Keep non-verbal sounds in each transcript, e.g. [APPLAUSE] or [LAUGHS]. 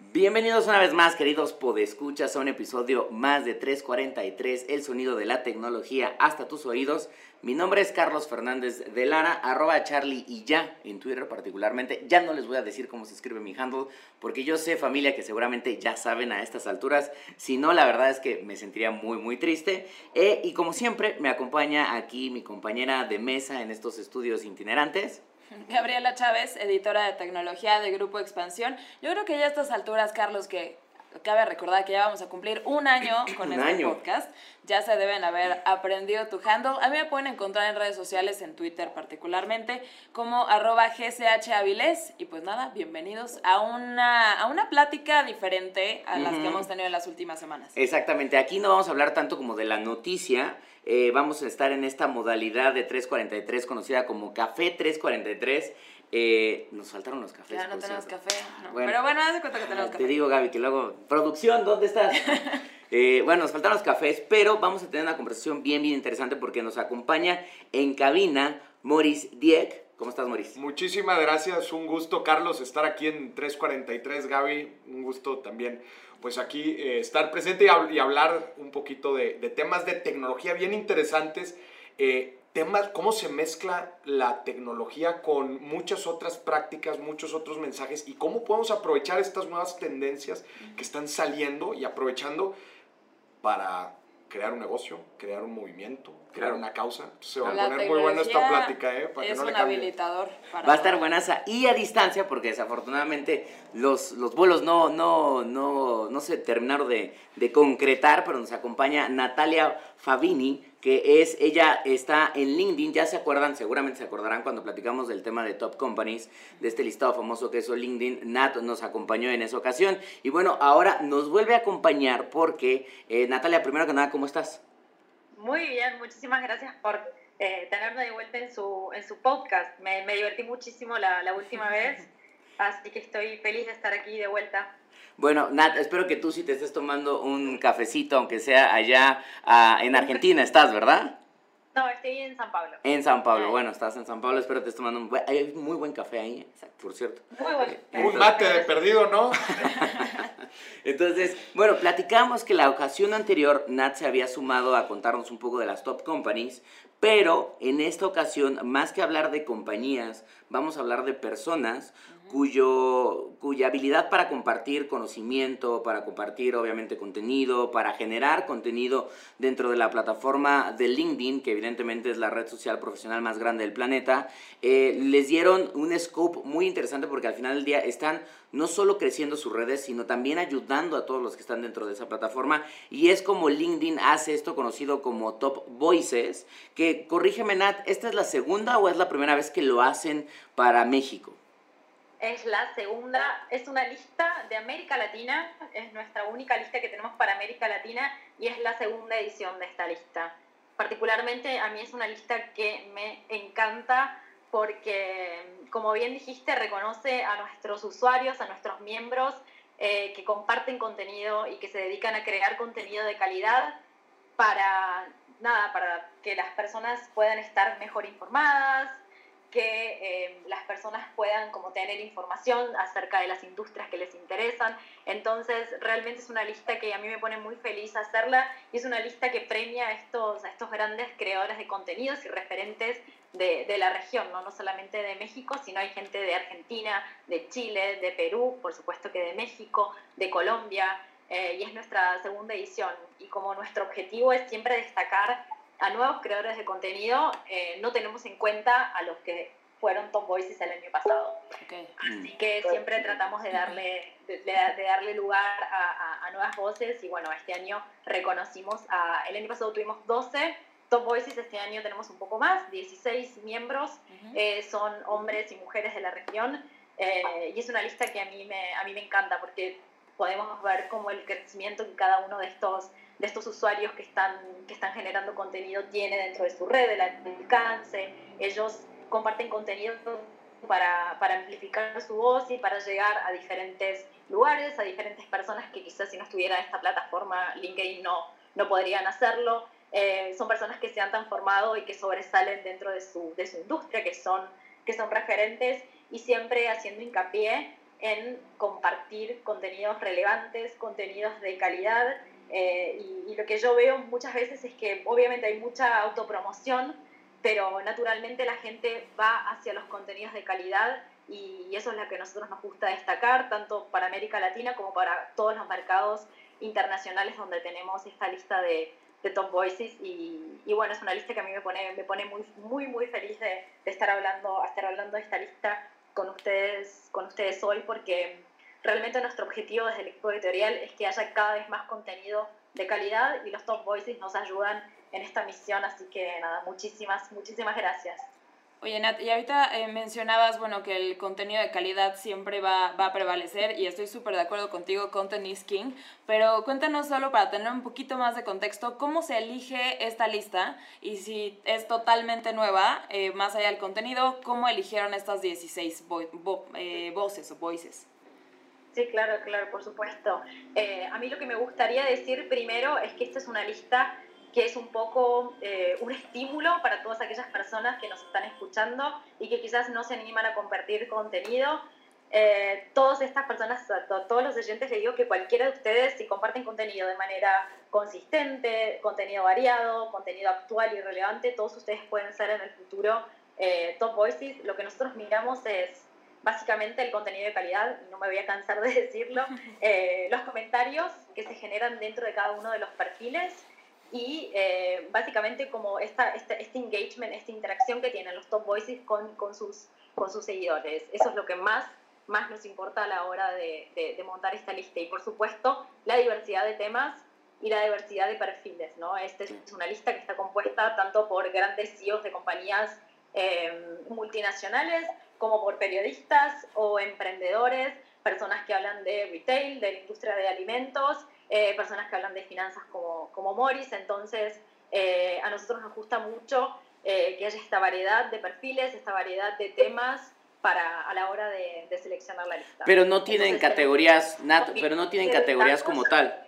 Bienvenidos una vez más, queridos podescuchas, a un episodio más de 343, el sonido de la tecnología hasta tus oídos. Mi nombre es Carlos Fernández de Lara, arroba Charlie y ya, en Twitter particularmente. Ya no les voy a decir cómo se escribe mi handle, porque yo sé, familia, que seguramente ya saben a estas alturas. Si no, la verdad es que me sentiría muy, muy triste. Eh, y como siempre, me acompaña aquí mi compañera de mesa en estos estudios itinerantes. [LAUGHS] Gabriela Chávez, editora de tecnología de Grupo Expansión. Yo creo que ya a estas alturas, Carlos, que cabe recordar que ya vamos a cumplir un año [CLEARS THROAT] con este podcast. Ya se deben haber aprendido tu handle. A mí me pueden encontrar en redes sociales, en Twitter particularmente, como arroba. Y pues nada, bienvenidos a una, a una plática diferente a las que hemos tenido en las últimas semanas. Exactamente, aquí no vamos a hablar tanto como de la noticia. Eh, vamos a estar en esta modalidad de 343 conocida como Café 343 eh, nos faltaron los cafés. Ya no tenemos café. Pero bueno, haz de cuenta que tenemos café. Te digo, Gaby, que luego. Producción, ¿dónde estás? [LAUGHS] Eh, bueno, nos faltaron los cafés, pero vamos a tener una conversación bien, bien interesante porque nos acompaña en cabina Maurice Dieck. ¿Cómo estás, Maurice? Muchísimas gracias. Un gusto, Carlos, estar aquí en 343, Gaby. Un gusto también, pues aquí eh, estar presente y, hablar un poquito de, temas de tecnología bien interesantes. Eh, temas, cómo se mezcla la tecnología con muchas otras prácticas, muchos otros mensajes y cómo podemos aprovechar estas nuevas tendencias que están saliendo y aprovechando para crear un negocio, crear un movimiento, crear una causa. se va a poner muy buena esta plática, ¿eh? Para es que no un habilitador. va a estar buenaza y a distancia, porque desafortunadamente los, los vuelos no, no, no, no se terminaron de, de concretar, pero nos acompaña Natalia Fabini, que es, ella está en LinkedIn, ya se acuerdan, seguramente se acordarán cuando platicamos del tema de Top Companies, de este listado famoso que es LinkedIn, Nat nos acompañó en esa ocasión. Y bueno, ahora nos vuelve a acompañar porque, eh, Natalia, primero que nada, ¿cómo estás? Muy bien, muchísimas gracias por eh, tenerme de vuelta en su, en su podcast. Me, me divertí muchísimo la, la última vez, [LAUGHS] así que estoy feliz de estar aquí de vuelta. Bueno, Nat, espero que tú sí te estés tomando un cafecito, aunque sea allá ah, en Argentina, estás, ¿verdad? No, estoy en San Pablo. En San Pablo, bueno, estás en San Pablo, espero que estés tomando un buen, hay muy buen café ahí, por cierto. Muy bueno. Eh, un mate de perdido, ¿no? [LAUGHS] Entonces, bueno, platicamos que la ocasión anterior Nat se había sumado a contarnos un poco de las top companies, pero en esta ocasión, más que hablar de compañías, vamos a hablar de personas cuyo, cuya habilidad para compartir conocimiento, para compartir obviamente contenido, para generar contenido dentro de la plataforma de LinkedIn, que evidentemente es la red social profesional más grande del planeta, eh, les dieron un scope muy interesante porque al final del día están no solo creciendo sus redes, sino también ayudando a todos los que están dentro de esa plataforma. Y es como LinkedIn hace esto conocido como Top Voices, que corrígeme Nat, ¿esta es la segunda o es la primera vez que lo hacen para México? Es la segunda, es una lista de América Latina, es nuestra única lista que tenemos para América Latina y es la segunda edición de esta lista. Particularmente a mí es una lista que me encanta porque, como bien dijiste, reconoce a nuestros usuarios, a nuestros miembros eh, que comparten contenido y que se dedican a crear contenido de calidad para, nada, para que las personas puedan estar mejor informadas, que eh, las personas puedan como tener información acerca de las industrias que les interesan. Entonces, realmente es una lista que a mí me pone muy feliz hacerla y es una lista que premia a estos, estos grandes creadores de contenidos y referentes de, de, la región, ¿no? no solamente de México, sino hay gente de Argentina, de Chile, de Perú, por supuesto que de México, de Colombia, eh, y es nuestra segunda edición. Y como nuestro objetivo es siempre destacar a nuevos creadores de contenido, eh, no tenemos en cuenta a los que fueron Tom Voices el año pasado. Así que siempre tratamos de darle, de, darle lugar a, a, nuevas voces. Y bueno, este año reconocimos, a, el año pasado tuvimos 12 Top Voices, este año tenemos un poco más, 16 miembros, eh, son hombres y mujeres de la región. Eh, y es una lista que a mí, me, a mí me encanta porque podemos ver cómo el crecimiento que cada uno de estos de estos usuarios que están, que están generando contenido tiene dentro de su red, el alcance. Ellos comparten contenido para, para amplificar su voz y para llegar a diferentes lugares, a diferentes personas que quizás si no estuviera esta plataforma LinkedIn no, no podrían hacerlo. Eh, son personas que se han transformado y que sobresalen dentro de su, de su industria, que son, que son referentes y siempre haciendo hincapié en compartir contenidos relevantes, contenidos de calidad. Eh, y, y, lo que yo veo muchas veces es que obviamente hay mucha autopromoción, pero naturalmente la gente va hacia los contenidos de calidad y eso es lo que a nosotros nos gusta destacar, tanto para América Latina como para todos los mercados internacionales donde tenemos esta lista de, de Top Voices. Y, y, bueno, es una lista que a mí me pone, me pone muy, muy, muy feliz de, de, estar, hablando, estar hablando de esta lista con ustedes, con ustedes hoy porque realmente nuestro objetivo desde el equipo editorial es que haya cada vez más contenido de calidad y los Top Voices nos ayudan en esta misión, así que nada, muchísimas, muchísimas gracias. Oye, Nat, y ahorita eh, mencionabas, bueno, que el contenido de calidad siempre va, va a prevalecer y estoy súper de acuerdo contigo, content is king, pero cuéntanos solo para tener un poquito más de contexto, ¿cómo se elige esta lista? Y si es totalmente nueva, eh, más allá del contenido, ¿cómo eligieron estas 16 vo vo eh, voces o voices? Sí, claro, claro, por supuesto. a mí lo que me gustaría decir primero es que esta es una lista que es un poco eh, un estímulo para todas aquellas personas que nos están escuchando y que quizás no se animan a compartir contenido. Eh, todas estas personas, a todos los oyentes les digo que cualquiera de ustedes, si comparten contenido de manera consistente, contenido variado, contenido actual y relevante, todos ustedes pueden ser en el futuro eh, top voices. Lo que nosotros miramos es básicamente el contenido de calidad, no me voy a cansar de decirlo, [LAUGHS] eh, los comentarios que se generan dentro de cada uno de los perfiles y eh, básicamente como esta, esta, este engagement, esta interacción que tienen los top voices con, con, sus, con sus seguidores. Eso es lo que más, más nos importa a la hora de, de, de, montar esta lista. Y por supuesto, la diversidad de temas y la diversidad de perfiles. ¿no? Esta es una lista que está compuesta tanto por grandes CEOs de compañías eh, multinacionales como por periodistas o emprendedores, personas que hablan de retail, de la industria de alimentos eh, personas que hablan de finanzas como, como Morris, entonces eh, a nosotros nos gusta mucho eh, que haya esta variedad de perfiles, esta variedad de temas para a la hora de, de seleccionar la lista. Pero no tienen entonces, categorías, Nat, pero no tienen categorías como tal.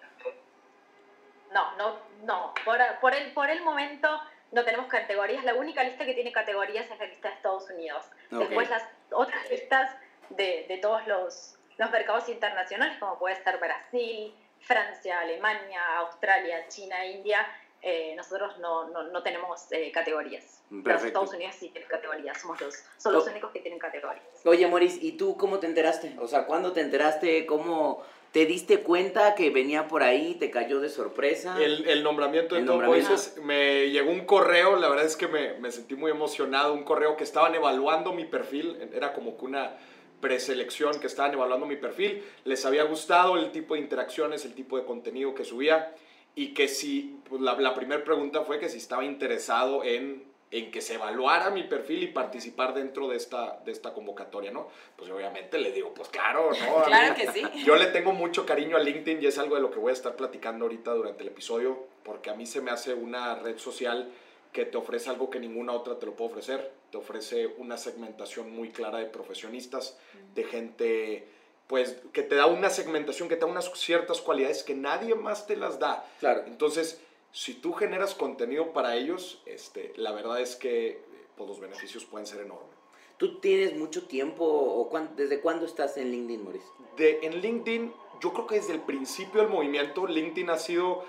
No, no, no. Por, por, el, por el momento no tenemos categorías. La única lista que tiene categorías es la lista de Estados Unidos. Okay. Después las otras listas de, de todos los, los mercados internacionales, como puede ser Brasil, Francia, Alemania, Australia, China, India, eh, nosotros no, no, no tenemos eh, categorías. Pero Estados Unidos sí tienen categorías, somos los, son los únicos que tienen categorías. Oye, Moris, ¿y tú cómo te enteraste? O sea, ¿cuándo te enteraste? ¿Cómo te diste cuenta que venía por ahí? ¿Te cayó de sorpresa? El, el nombramiento de Top Voices, me llegó un correo, la verdad es que me, me sentí muy emocionado, un correo que estaban evaluando mi perfil, era como que una preselección que estaban evaluando mi perfil, les había gustado el tipo de interacciones, el tipo de contenido que subía y que si, pues la, la primera pregunta fue que si estaba interesado en, en, que se evaluara mi perfil y participar dentro de esta, de esta convocatoria, ¿no? Pues obviamente le digo, pues claro, ¿no? claro que sí. [LAUGHS] Yo le tengo mucho cariño a LinkedIn y es algo de lo que voy a estar platicando ahorita durante el episodio, porque a mí se me hace una red social que te ofrece algo que ninguna otra te lo puede ofrecer. Te ofrece una segmentación muy clara de profesionistas, de gente, pues, que te da una segmentación, que te da unas ciertas cualidades que nadie más te las da. Claro. Entonces, si tú generas contenido para ellos, este, la verdad es que pues, los beneficios pueden ser enormes. ¿Tú tienes mucho tiempo o cuán, desde cuándo estás en LinkedIn, Maurice? De, en LinkedIn, yo creo que desde el principio del movimiento, LinkedIn ha sido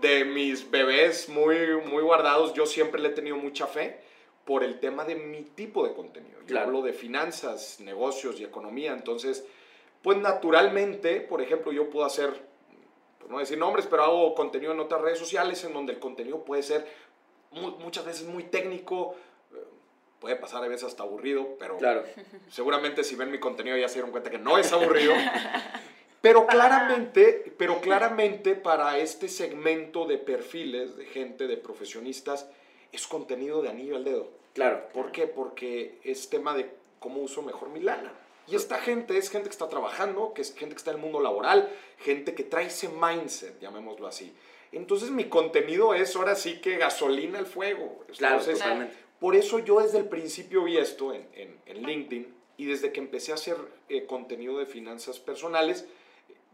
de mis bebés muy, muy guardados, yo siempre le he tenido mucha fe por el tema de mi tipo de contenido. Yo Claro. hablo de finanzas, negocios y economía, entonces, pues naturalmente, por ejemplo, yo puedo hacer, por no decir nombres, pero hago contenido en otras redes sociales en donde el contenido puede ser mu- muchas veces muy técnico, eh, puede pasar a veces hasta aburrido, pero Claro. [LAUGHS] seguramente si ven mi contenido ya se dieron cuenta que no es aburrido. Pero claramente, pero claramente para este segmento de perfiles, de gente, de profesionistas, es contenido de anillo al dedo. Claro. ¿Por qué? Porque es tema de cómo uso mejor mi lana. Y esta gente es gente que está trabajando, que es gente que está en el mundo laboral, gente que trae ese mindset, llamémoslo así. Entonces mi contenido es ahora sí que gasolina al fuego. Claro, Entonces, totalmente. Por eso yo desde el principio vi esto en, en, LinkedIn y desde que empecé a hacer eh, contenido de finanzas personales,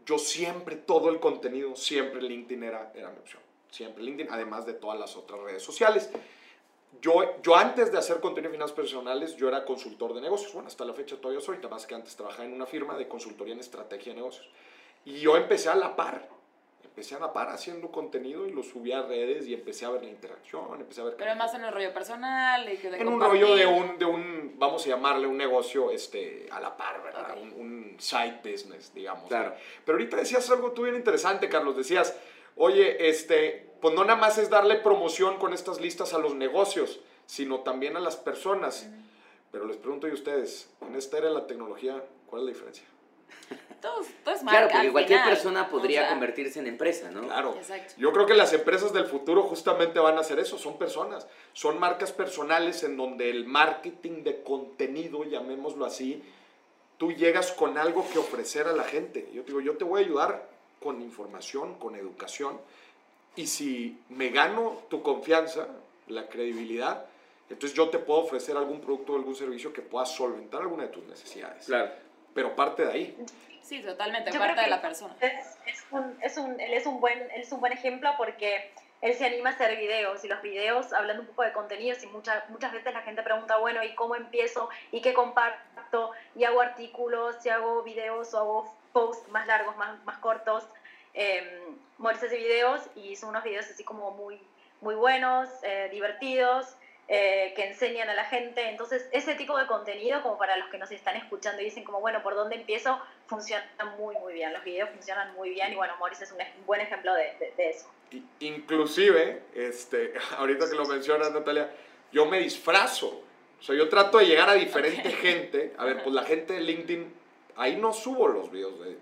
yo siempre, todo el contenido, siempre LinkedIn era, era mi opción. Siempre LinkedIn, además de todas las otras redes sociales. Yo, yo antes de hacer contenido de finanzas personales, yo era consultor de negocios. Bueno, hasta la fecha todavía soy, más que antes trabajaba en una firma de consultoría en estrategia de negocios. Y yo empecé a la par empecé a la par haciendo contenido y lo subí a redes y empecé a ver la interacción, empecé a ver... Pero más en el rollo personal y que En un rollo de un, de un, vamos a llamarle un negocio este, a la par, ¿verdad? Un, un, side business, digamos. Claro. Pero ahorita decías algo tú bien interesante, Carlos, decías, oye, este, pues no nada más es darle promoción con estas listas a los negocios, sino también a las personas. Pero les pregunto a ustedes, en esta era de la tecnología, ¿cuál es la diferencia? Todo, es marca, Claro, porque cualquier persona podría convertirse en empresa, ¿no? Claro. Yo creo que las empresas del futuro justamente van a hacer eso, son personas, son marcas personales en donde el marketing de contenido, llamémoslo así, tú llegas con algo que ofrecer a la gente. Yo te digo, yo te voy a ayudar con información, con educación, y si me gano tu confianza, la credibilidad, entonces yo te puedo ofrecer algún producto o algún servicio que pueda solventar alguna de tus necesidades. Claro pero parte de ahí. Sí, totalmente, parte de la persona. Es, es, un, es, un, él, es un buen, él es un buen ejemplo porque él se anima a hacer videos y los videos, hablando un poco de contenidos, y muchas muchas veces la gente pregunta, bueno, ¿y cómo empiezo? ¿Y qué comparto? ¿Y hago artículos? ¿Y hago videos o hago posts más largos, más, más cortos? Eh, hace videos y hizo unos videos así como muy, muy buenos, eh, divertidos. Eh, que enseñan a la gente. Entonces, ese tipo de contenido, como para los que nos están escuchando y dicen como, bueno, ¿por dónde empiezo? Funciona muy, muy bien. Los videos funcionan muy bien y bueno, Morris es un buen ejemplo de, de, eso. Inclusive, este, [LAUGHS] ahorita que lo mencionas, Natalia, yo me disfrazo. O sea, yo trato de llegar a diferente gente. A ver, pues la gente de LinkedIn, ahí no subo los videos de,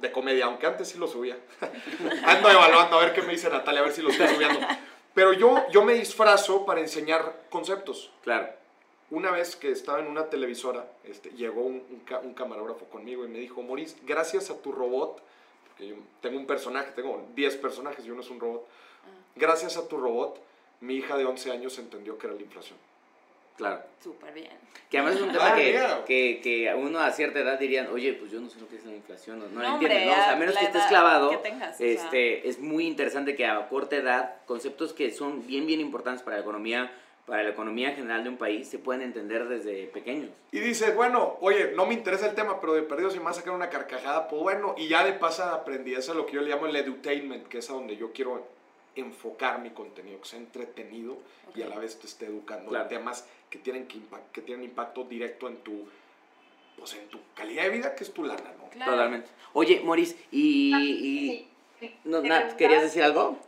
de, comedia, aunque antes sí los subía. [LAUGHS] Ando evaluando a ver qué me dice Natalia, a ver si lo estoy subiendo. Pero yo, yo me disfrazo para enseñar conceptos. Claro. Una vez que estaba en una televisora, este, llegó un, un, camarógrafo conmigo y me dijo, Maurice, gracias a tu robot, porque yo tengo un personaje, tengo 10 personajes y uno es un robot, ah. gracias a tu robot, mi hija de 11 años entendió que era la inflación. Claro. Súper bien. Que además es un tema ah, que, que, a uno a cierta edad dirían, oye, pues yo no sé lo que es la inflación, no, no, entiendo, ¿no? O sea, a menos que estés clavado, este, es muy interesante que a corta edad, conceptos que son bien, bien importantes para la economía, para la economía general de un país, se pueden entender desde pequeños. Y dices, bueno, oye, no me interesa el tema, pero de perdido si me va a sacar una carcajada, pues bueno, y ya de pasada aprendí, eso es lo que yo le llamo el edutainment, que es a donde yo quiero enfocar mi contenido, que sea entretenido y a la vez te esté educando claro. temas que tienen, que, que tienen impacto directo en tu, pues en tu calidad de vida, que es tu lana, ¿no? Totalmente. Oye, Moris, y... ¿no, ¿Querías decir algo?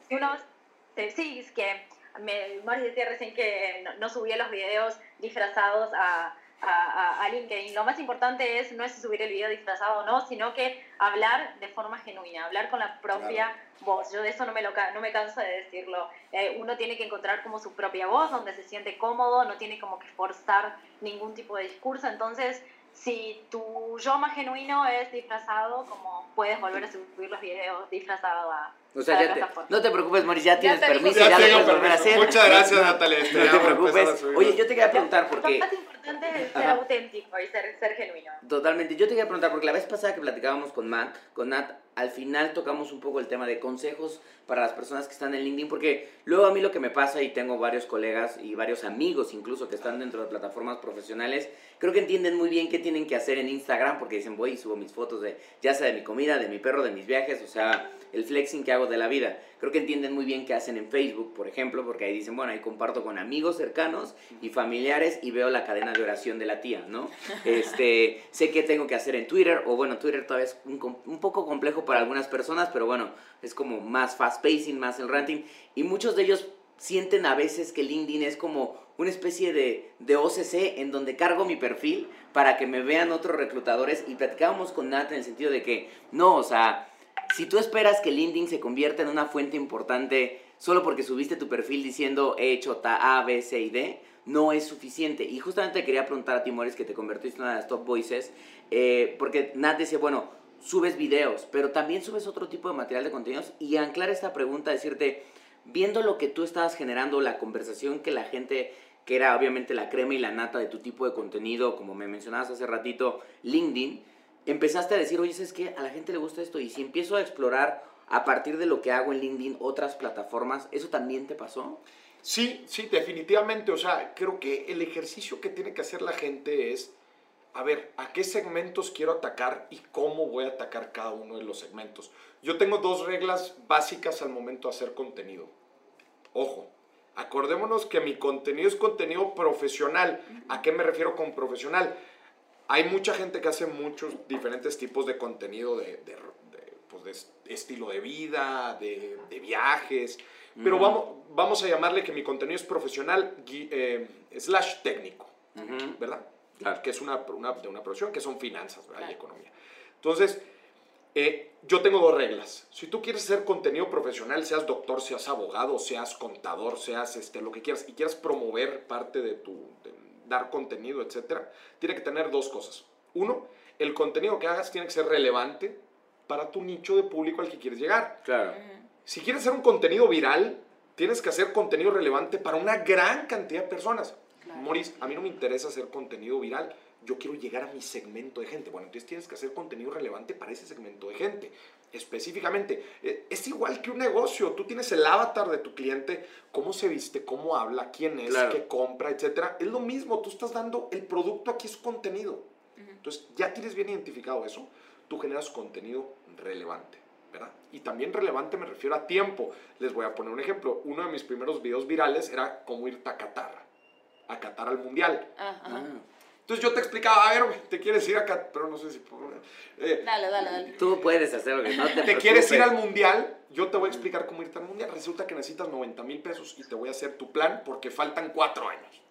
sí, es que me, Moris decía recién que no, no subía los videos disfrazados a a, a, LinkedIn. Lo más importante es no es subir el video disfrazado o no, sino que hablar de forma genuina, hablar con la propia voz. Yo de eso no me, lo, no me canso de decirlo. Eh, uno tiene que encontrar como su propia voz, donde se siente cómodo, no tiene como que forzar ningún tipo de discurso. Entonces, si tu yo más genuino es disfrazado, como puedes volver a subir los videos disfrazados a, o sea, ya te, no te preocupes, Moris, ya, tienes permiso, ya, ya lo puedes volver a hacer. Muchas gracias, Natalia. no te preocupes. Oye, yo te quería preguntar porque ser auténtico y ser, ser, genuino. Totalmente. Yo te quería preguntar, porque la vez pasada que platicábamos con Matt, con Nat, al final tocamos un poco el tema de consejos para las personas que están en LinkedIn, porque luego a mí lo que me pasa, y tengo varios colegas y varios amigos incluso que están dentro de plataformas profesionales, creo que entienden muy bien qué tienen que hacer en Instagram, porque dicen, voy y subo mis fotos de, ya sea de mi comida, de mi perro, de mis viajes, o sea, el flexing que hago de la vida. Creo que entienden muy bien qué hacen en Facebook, por ejemplo, porque ahí dicen, bueno, ahí comparto con amigos cercanos y familiares y veo la cadena de oración de la tía, ¿no? Este, sé qué tengo que hacer en Twitter, o bueno, Twitter todavía es un, un poco complejo para algunas personas, pero bueno, es como más fast pacing, más el ranting, y muchos de ellos sienten a veces que LinkedIn es como una especie de, de, OCC en donde cargo mi perfil para que me vean otros reclutadores y platicábamos con Nat en el sentido de que no, o sea, si tú esperas que LinkedIn se convierta en una fuente importante solo porque subiste tu perfil diciendo he hecho A, B, C y D, no es suficiente. Y justamente quería preguntar a ti, Morris, que te convertiste en una de las top voices, eh, porque Nat decía, bueno, subes videos, pero también subes otro tipo de material de contenidos y anclar esta pregunta, decirte, viendo lo que tú estabas generando, la conversación que la gente que era obviamente la crema y la nata de tu tipo de contenido, como me mencionabas hace ratito, LinkedIn, empezaste a decir, oye, es que a la gente le gusta esto y si empiezo a explorar a partir de lo que hago en LinkedIn otras plataformas, ¿eso también te pasó? Sí, sí, definitivamente. O sea, creo que el ejercicio que tiene que hacer la gente es, a ver, ¿a qué segmentos quiero atacar y cómo voy a atacar cada uno de los segmentos? Yo tengo dos reglas básicas al momento de hacer contenido. Ojo, acordémonos que mi contenido es contenido profesional. ¿A qué me refiero con profesional? Hay mucha gente que hace muchos diferentes tipos de contenido de, pues de estilo de vida, de, viajes, pero vamos, vamos a llamarle que mi contenido es profesional eh, slash técnico, ¿verdad? Que es una, una, de una profesión, que son finanzas y economía. Entonces, eh, yo tengo dos reglas. Si tú quieres hacer contenido profesional, seas doctor, seas abogado, seas contador, seas este, lo que quieras, y quieras promover parte de tu, dar contenido, etcétera, tiene que tener dos cosas. Uno, el contenido que hagas tiene que ser relevante para tu nicho de público al que quieres llegar. Claro. Si quieres hacer un contenido viral, tienes que hacer contenido relevante para una gran cantidad de personas. Maurice, a mí no me interesa hacer contenido viral. Yo quiero llegar a mi segmento de gente. Bueno, entonces tienes que hacer contenido relevante para ese segmento de gente. Específicamente, eh, es igual que un negocio. Tú tienes el avatar de tu cliente, cómo se viste, cómo habla, quién es, qué compra, etc. Es lo mismo. Tú estás dando el producto aquí es contenido. Entonces, ya tienes bien identificado eso. Tú generas contenido relevante. ¿verdad? Y también relevante me refiero a tiempo. Les voy a poner un ejemplo. Uno de mis primeros videos virales era cómo ir a Qatar, a Qatar al Mundial. Ah. Entonces yo te explicaba, a ver, te quieres ir a Qatar, pero no sé si... Eh, dale, dale, dale. Tú puedes hacerlo, no te Te quieres ir al Mundial, yo te voy a explicar cómo irte al Mundial. Resulta que necesitas 90 mil pesos y te voy a hacer tu plan porque faltan cuatro años.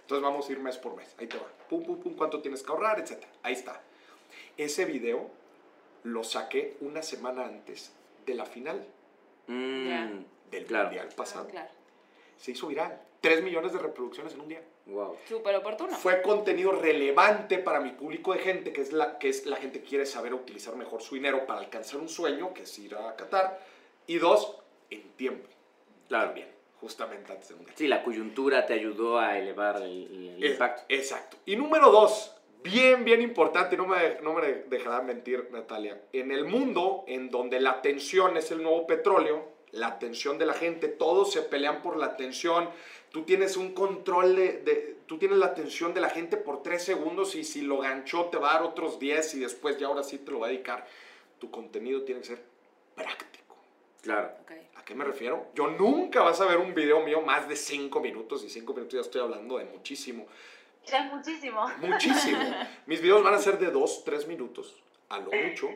Entonces vamos a ir mes por mes. Ahí te va. Pum, pum, pum, cuánto tienes que ahorrar, etcétera. Ahí está. Ese video lo saqué una semana antes de la final mm, del Mundial pasado. Se hizo viral. 3 millones de reproducciones en un día. Wow. Súper oportuno. Fue contenido relevante para mi público de gente, que es, la, que es la gente que quiere saber utilizar mejor su dinero para alcanzar un sueño, que es ir a Qatar. Y dos, en tiempo. Claro. bien justamente antes del Mundial. Sí, la coyuntura te ayudó a elevar el, el impacto. Exacto. Y número dos, bien, bien importante, no me, no me dejará mentir Natalia, en el mundo en donde la atención es el nuevo petróleo, la atención de la gente, todos se pelean por la atención, tú tienes un control de, tú tienes la atención de la gente por tres segundos y si lo ganchó te va a dar otros 10 y después ya ahora sí te lo va a dedicar. Tu contenido tiene que ser práctico. Claro. ¿A qué me refiero? Yo nunca vas a ver un video mío más de cinco minutos y cinco minutos ya estoy hablando de muchísimo. Es muchísimo. Muchísimo. [LAUGHS] Mis videos van a ser de 2, 3 minutos, a lo mucho.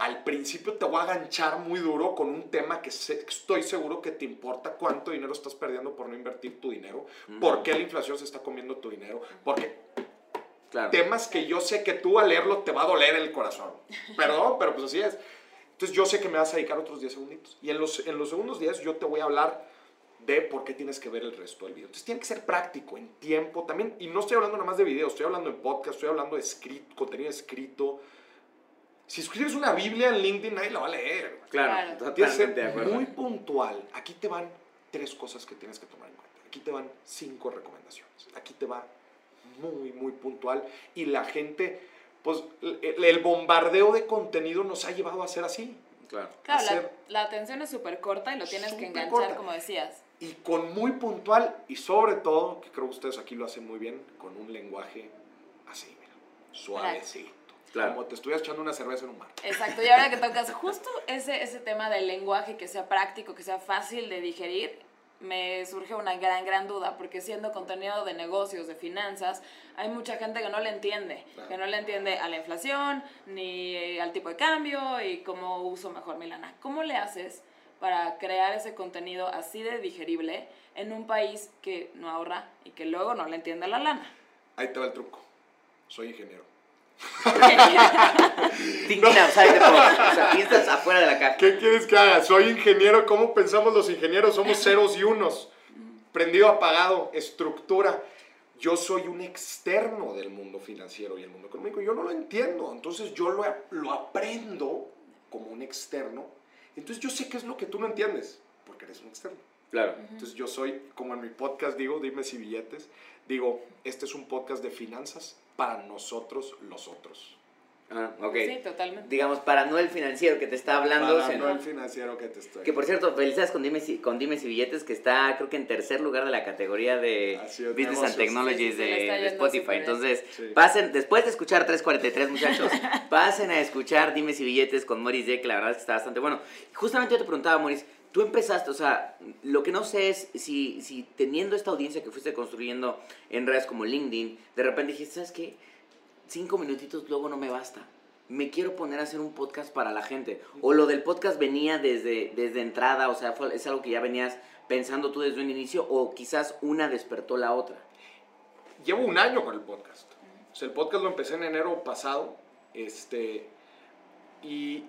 Al principio te voy a ganchar muy duro con un tema que estoy seguro que te importa cuánto dinero estás perdiendo por no invertir tu dinero, por qué la inflación se está comiendo tu dinero, porque claro. temas que yo sé que tú al leerlo te va a doler el corazón. [LAUGHS] Perdón, pero pues así es. Entonces yo sé que me vas a dedicar otros 10 segunditos. Y en los, en los segundos 10 yo te voy a hablar de por qué tienes que ver el resto del video. Entonces tiene que ser práctico, en tiempo también. Y no estoy hablando nada más de videos, estoy hablando en podcast, estoy hablando de escrito, contenido escrito. Si escribes una Biblia en LinkedIn, nadie la va a leer. Claro, Tienes que ser muy puntual. Aquí te van tres cosas que tienes que tomar en cuenta. Aquí te van cinco recomendaciones. Aquí te va muy, muy puntual. Y la gente, pues el bombardeo de contenido nos ha llevado a ser así. Claro. Claro, la, atención es súper corta y lo tienes que enganchar, como decías y con muy puntual y sobre todo, que creo que ustedes aquí lo hacen muy bien, con un lenguaje así, mira, suavecito. Claro. Como te estuvieras echando una cerveza en un bar. Exacto, y ahora que tocas justo ese, ese tema del lenguaje que sea práctico, que sea fácil de digerir, me surge una gran, gran duda, porque siendo contenido de negocios, de finanzas, hay mucha gente que no le entiende, que no le entiende a la inflación, ni al tipo de cambio y cómo uso mejor mi lana. ¿Cómo le haces para crear ese contenido así de digerible en un país que no ahorra y que luego no le entiende la lana. Ahí te va el truco. Soy ingeniero. [LAUGHS] afuera de la caja. ¿Qué quieres que haga? Soy ingeniero. ¿Cómo pensamos los ingenieros? Somos ceros y unos. Prendido, apagado, estructura. Yo soy un externo del mundo financiero y el mundo económico. Yo no lo entiendo. Entonces yo lo, lo aprendo como un externo entonces yo sé qué es lo que tú no entiendes, porque eres un externo. Claro. Entonces yo soy, como en mi podcast digo, dime si billetes, digo, este es un podcast de finanzas para nosotros los otros. Ah, ok. Sí, totalmente. Digamos, para no el financiero que te está hablando. Para no el financiero que te estoy. Que por cierto, felicidades con Dimes, y, con Dimes y Billetes, que está creo que en tercer lugar de la categoría de Business negocios. and Technologies Sí, de, de Spotify. Entonces, Sí. pasen, después de escuchar 343, muchachos, [LAUGHS] pasen a escuchar Dimes y Billetes con Morris D, que la verdad es que está bastante bueno. Justamente yo te preguntaba, Morris, tú empezaste, o sea, lo que no sé es si, si teniendo esta audiencia que fuiste construyendo en redes como LinkedIn, de repente dijiste, ¿sabes qué? Cinco minutitos luego no me basta. Me quiero poner a hacer un podcast para la gente. O lo del podcast venía desde, desde entrada, o sea, fue- es algo que ya venías pensando tú desde un inicio, o quizás una despertó la otra. Llevo un año con el podcast. O sea, el podcast lo empecé en enero pasado. Este, y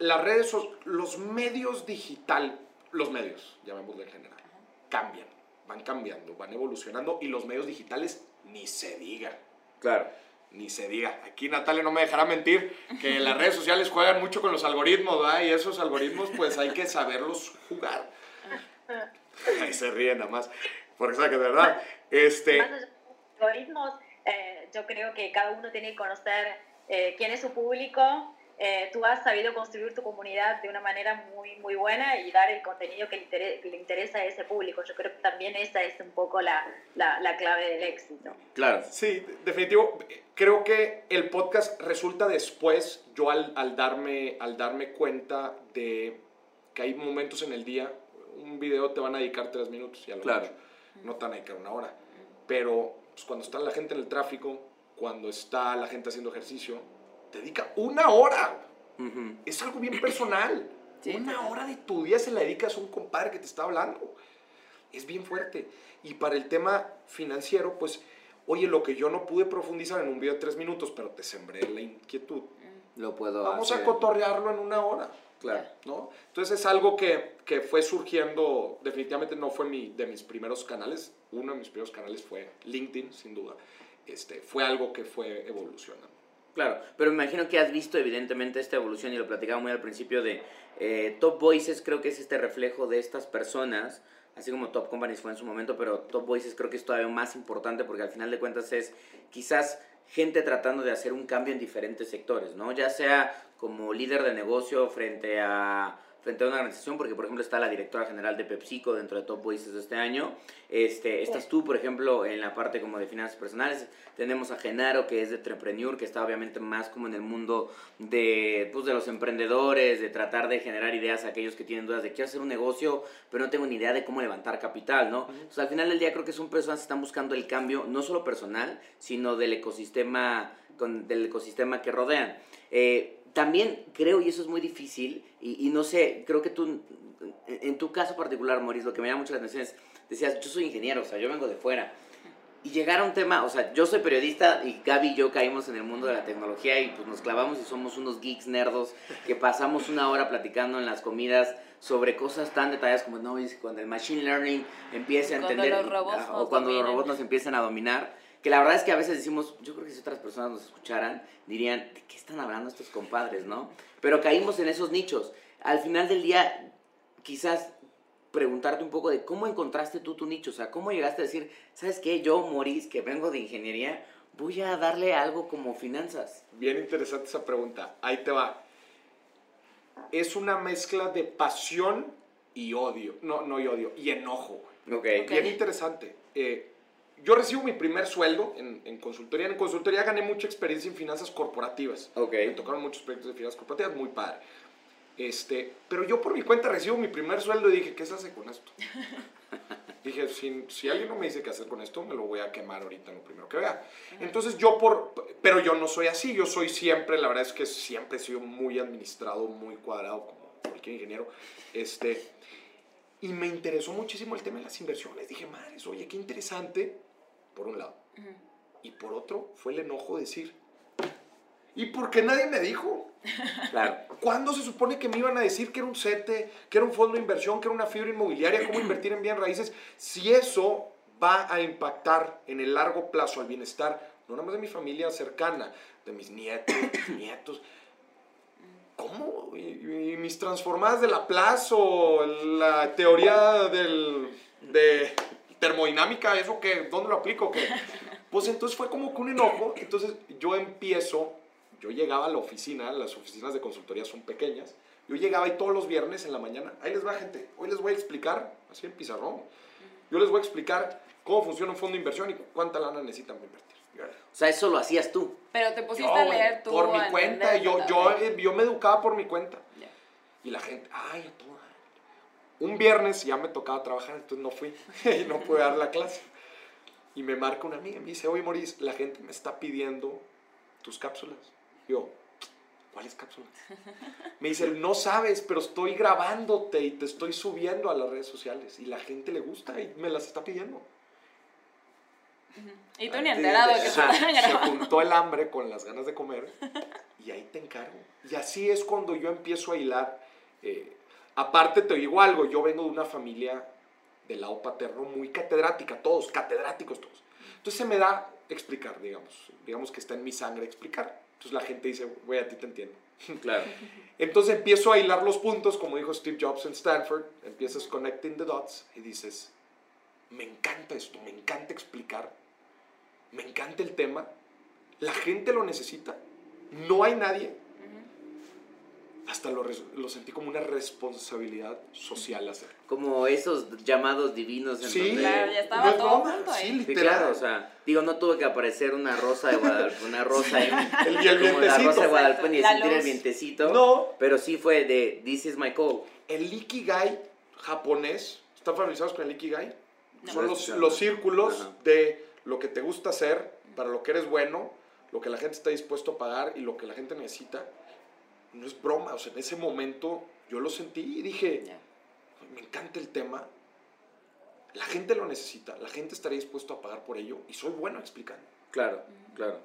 las redes, los medios digital, los medios, llamémosle en general, cambian, van cambiando, van evolucionando y los medios digitales ni se diga. Claro. Ni se diga. Aquí Natalia no me dejará mentir que las redes sociales juegan mucho con los algoritmos, ¿verdad? Y esos algoritmos, pues hay que saberlos jugar. [LAUGHS] Ahí se ríe nada más. Porque sabe que de verdad. Este, Más allá de los algoritmos, eh, yo creo que cada uno tiene que conocer eh, quién es su público. Eh, tú has sabido construir tu comunidad de una manera muy, muy buena y dar el contenido que le, intere- que le interesa a ese público. Yo creo que también esa es un poco la, la, la clave del éxito. Claro. Sí, definitivo. Creo que el podcast resulta después, yo al, al darme, al darme cuenta de que hay momentos en el día, un video te van a dedicar tres minutos y a lo Claro. mucho, no te van a dedicar una hora. Pero pues, cuando está la gente en el tráfico, cuando está la gente haciendo ejercicio, dedica una hora. Es algo bien personal. [CLEARS THROAT] Sí, una hora de tu día se la dedicas a un compadre que te está hablando. Es bien fuerte. Y para el tema financiero, pues, oye, lo que yo no pude profundizar en un video de tres minutos, pero te sembré la inquietud. Lo puedo Vamos hacer. a cotorrearlo en una hora. Claro. ¿no? Entonces es algo que, que fue surgiendo, definitivamente no fue mi, de mis primeros canales, uno de mis primeros canales fue LinkedIn, sin duda. Este, fue algo que fue evolucionando. Claro, pero me imagino que has visto evidentemente esta evolución y lo platicaba muy al principio de eh, Top Voices, creo que es este reflejo de estas personas, así como Top Companies fue en su momento, pero Top Voices creo que es todavía más importante porque al final de cuentas es quizás gente tratando de hacer un cambio en diferentes sectores, ¿no? Ya sea como líder de negocio frente a frente a una organización, porque por ejemplo está la directora general de PepsiCo dentro de Top Voices de este año, este, estás tú, por ejemplo, en la parte como de finanzas personales, tenemos a Genaro, que es de Entrepreneur, que está obviamente más como en el mundo de, pues, de los emprendedores, de tratar de generar ideas a aquellos que tienen dudas de quiero hacer un negocio, pero no tengo ni idea de cómo levantar capital, ¿no? Entonces, al final del día creo que son personas que están buscando el cambio, no solo personal, sino del ecosistema, con, del ecosistema que rodean. Eh, también creo, y eso es muy difícil, y, y no sé, creo que tú, en, en tu caso particular, Maurice, lo que me llama mucho la atención es, decías, yo soy ingeniero, o sea, yo vengo de fuera. Y llegar a un tema, o sea, yo soy periodista y Gaby y yo caímos en el mundo de la tecnología y pues nos clavamos y somos unos geeks nerdos que pasamos una hora platicando en las comidas sobre cosas tan detalladas como, no, cuando el machine learning empiece a Cuando entender, los robots ah, o cuando los robots nos empiecen a dominar, que la verdad es que a veces decimos, yo creo que si otras personas nos escucharan, dirían, ¿de qué están hablando estos compadres, no? Pero caímos en esos nichos. Al final del día, quizás preguntarte un poco de cómo encontraste tú tu nicho, o sea, cómo llegaste a decir, ¿sabes qué? Yo, Maurice, que vengo de ingeniería, voy a darle algo como finanzas. Bien interesante esa pregunta. Ahí te va. Es una mezcla de pasión y odio. No, no y odio, y enojo. güey. Ok. Ok. Bien interesante. Eh, yo recibo mi primer sueldo en, en consultoría. En consultoría gané mucha experiencia en finanzas corporativas. Ok. Me tocaron muchos proyectos de finanzas corporativas, muy padre. Este, pero yo por mi cuenta recibo mi primer sueldo y dije, ¿qué se hace con esto? [LAUGHS] dije, si, si alguien no me dice qué hacer con esto, me lo voy a quemar ahorita en lo primero que vea. Entonces yo por, pero yo no soy así, yo soy siempre, la verdad es que siempre he sido muy administrado, muy cuadrado, como cualquier ingeniero. Este, y me interesó muchísimo el tema de las inversiones. Dije, madres, oye, qué interesante, por un lado. Y por otro, fue el enojo de decir, ¿y por qué nadie me dijo? [LAUGHS] Claro. ¿Cuándo se supone que me iban a decir que era un CETE, que era un fondo de inversión, que era una fibra inmobiliaria, cómo invertir en bien raíces? Si eso va a impactar en el largo plazo al bienestar, no nada más de mi familia cercana, de mis nietos, [COUGHS] nietos. ¿cómo? ¿Y, mis transformadas de Laplace o la teoría del, de termodinámica, eso que, ¿dónde lo aplico? ¿Qué? Pues entonces fue como que un enojo, entonces yo empiezo, yo llegaba a la oficina, las oficinas de consultoría son pequeñas, yo llegaba ahí todos los viernes en la mañana, ahí les va gente, hoy les voy a explicar, así en pizarrón, yo les voy a explicar cómo funciona un fondo de inversión y cuánta lana necesitan para invertir. O sea, eso lo hacías tú. Pero te pusiste a leer tú. Por mi cuenta, yo, yo, yo me educaba por mi cuenta. Y la gente, ay, a toda. Un viernes ya me tocaba trabajar, entonces no fui [LAUGHS] y no pude dar la clase. Y me marca una amiga y me dice, oye, Maurice, la gente me está pidiendo tus cápsulas. Yo, ¿cuáles cápsulas? Me dice, no sabes, pero estoy grabándote y te estoy subiendo a las redes sociales. Y la gente le gusta y me las está pidiendo. Y tú ni enterado que [LAUGHS] se, se juntó el hambre con las ganas de comer y ahí te encargo. Y así es cuando yo empiezo a hilar. Eh, aparte te digo algo, yo vengo de una familia del lado paterno muy catedrática, todos, catedráticos todos. Entonces se me da explicar, digamos, digamos que está en mi sangre explicar. Entonces la gente dice, güey, a ti te entiendo. [LAUGHS] Claro. Entonces empiezo a hilar los puntos, como dijo Steve Jobs en Stanford, empiezas connecting the dots y dices, me encanta esto, me encanta explicar, me encanta el tema, la gente lo necesita, no hay nadie. Hasta lo, lo sentí como una responsabilidad social hacer. Como esos llamados divinos. En sí, claro, ya estaba todo junto ahí. Sí, literal. o sea, digo, no tuve que aparecer una rosa de Guadalupe, [LAUGHS] una rosa en, el, y el como la rosa de Guadalupe ni sentir el vientecito. No. Pero sí fue de This is my code. El Ikigai japonés, ¿están familiarizados con el Ikigai? Son los, los círculos de lo que te gusta hacer, para lo que eres bueno, lo que la gente está dispuesto a pagar y lo que la gente necesita. No es broma, o sea, en ese momento yo lo sentí y dije, me encanta el tema, la gente lo necesita, la gente estaría dispuesto a pagar por ello y soy bueno explicando. Claro, claro.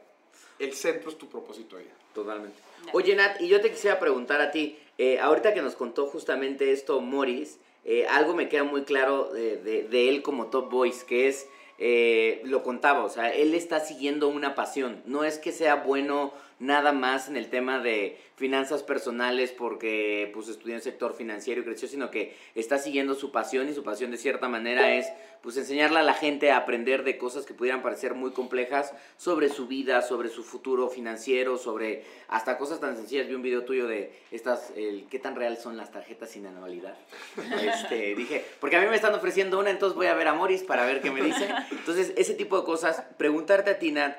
El centro es tu propósito vida. Totalmente. Oye, Nat, y yo te quisiera preguntar a ti, eh, ahorita que nos contó justamente esto Morris, eh, algo me queda muy claro de, de, él como top voice, que es, eh, lo contaba, o sea, él está siguiendo una pasión, no es que sea bueno nada más en el tema de finanzas personales porque pues estudió en el sector financiero y creció, sino que está siguiendo su pasión y su pasión de cierta manera es pues enseñarle a la gente a aprender de cosas que pudieran parecer muy complejas sobre su vida, sobre su futuro financiero, sobre hasta cosas tan sencillas. Vi un video tuyo de estas, el, qué tan real son las tarjetas sin anualidad. Este, [LAUGHS] dije, porque a mí me están ofreciendo una, entonces voy a ver a Morris para ver qué me dice. [LAUGHS] Entonces, ese tipo de cosas, preguntarte a ti, Nat,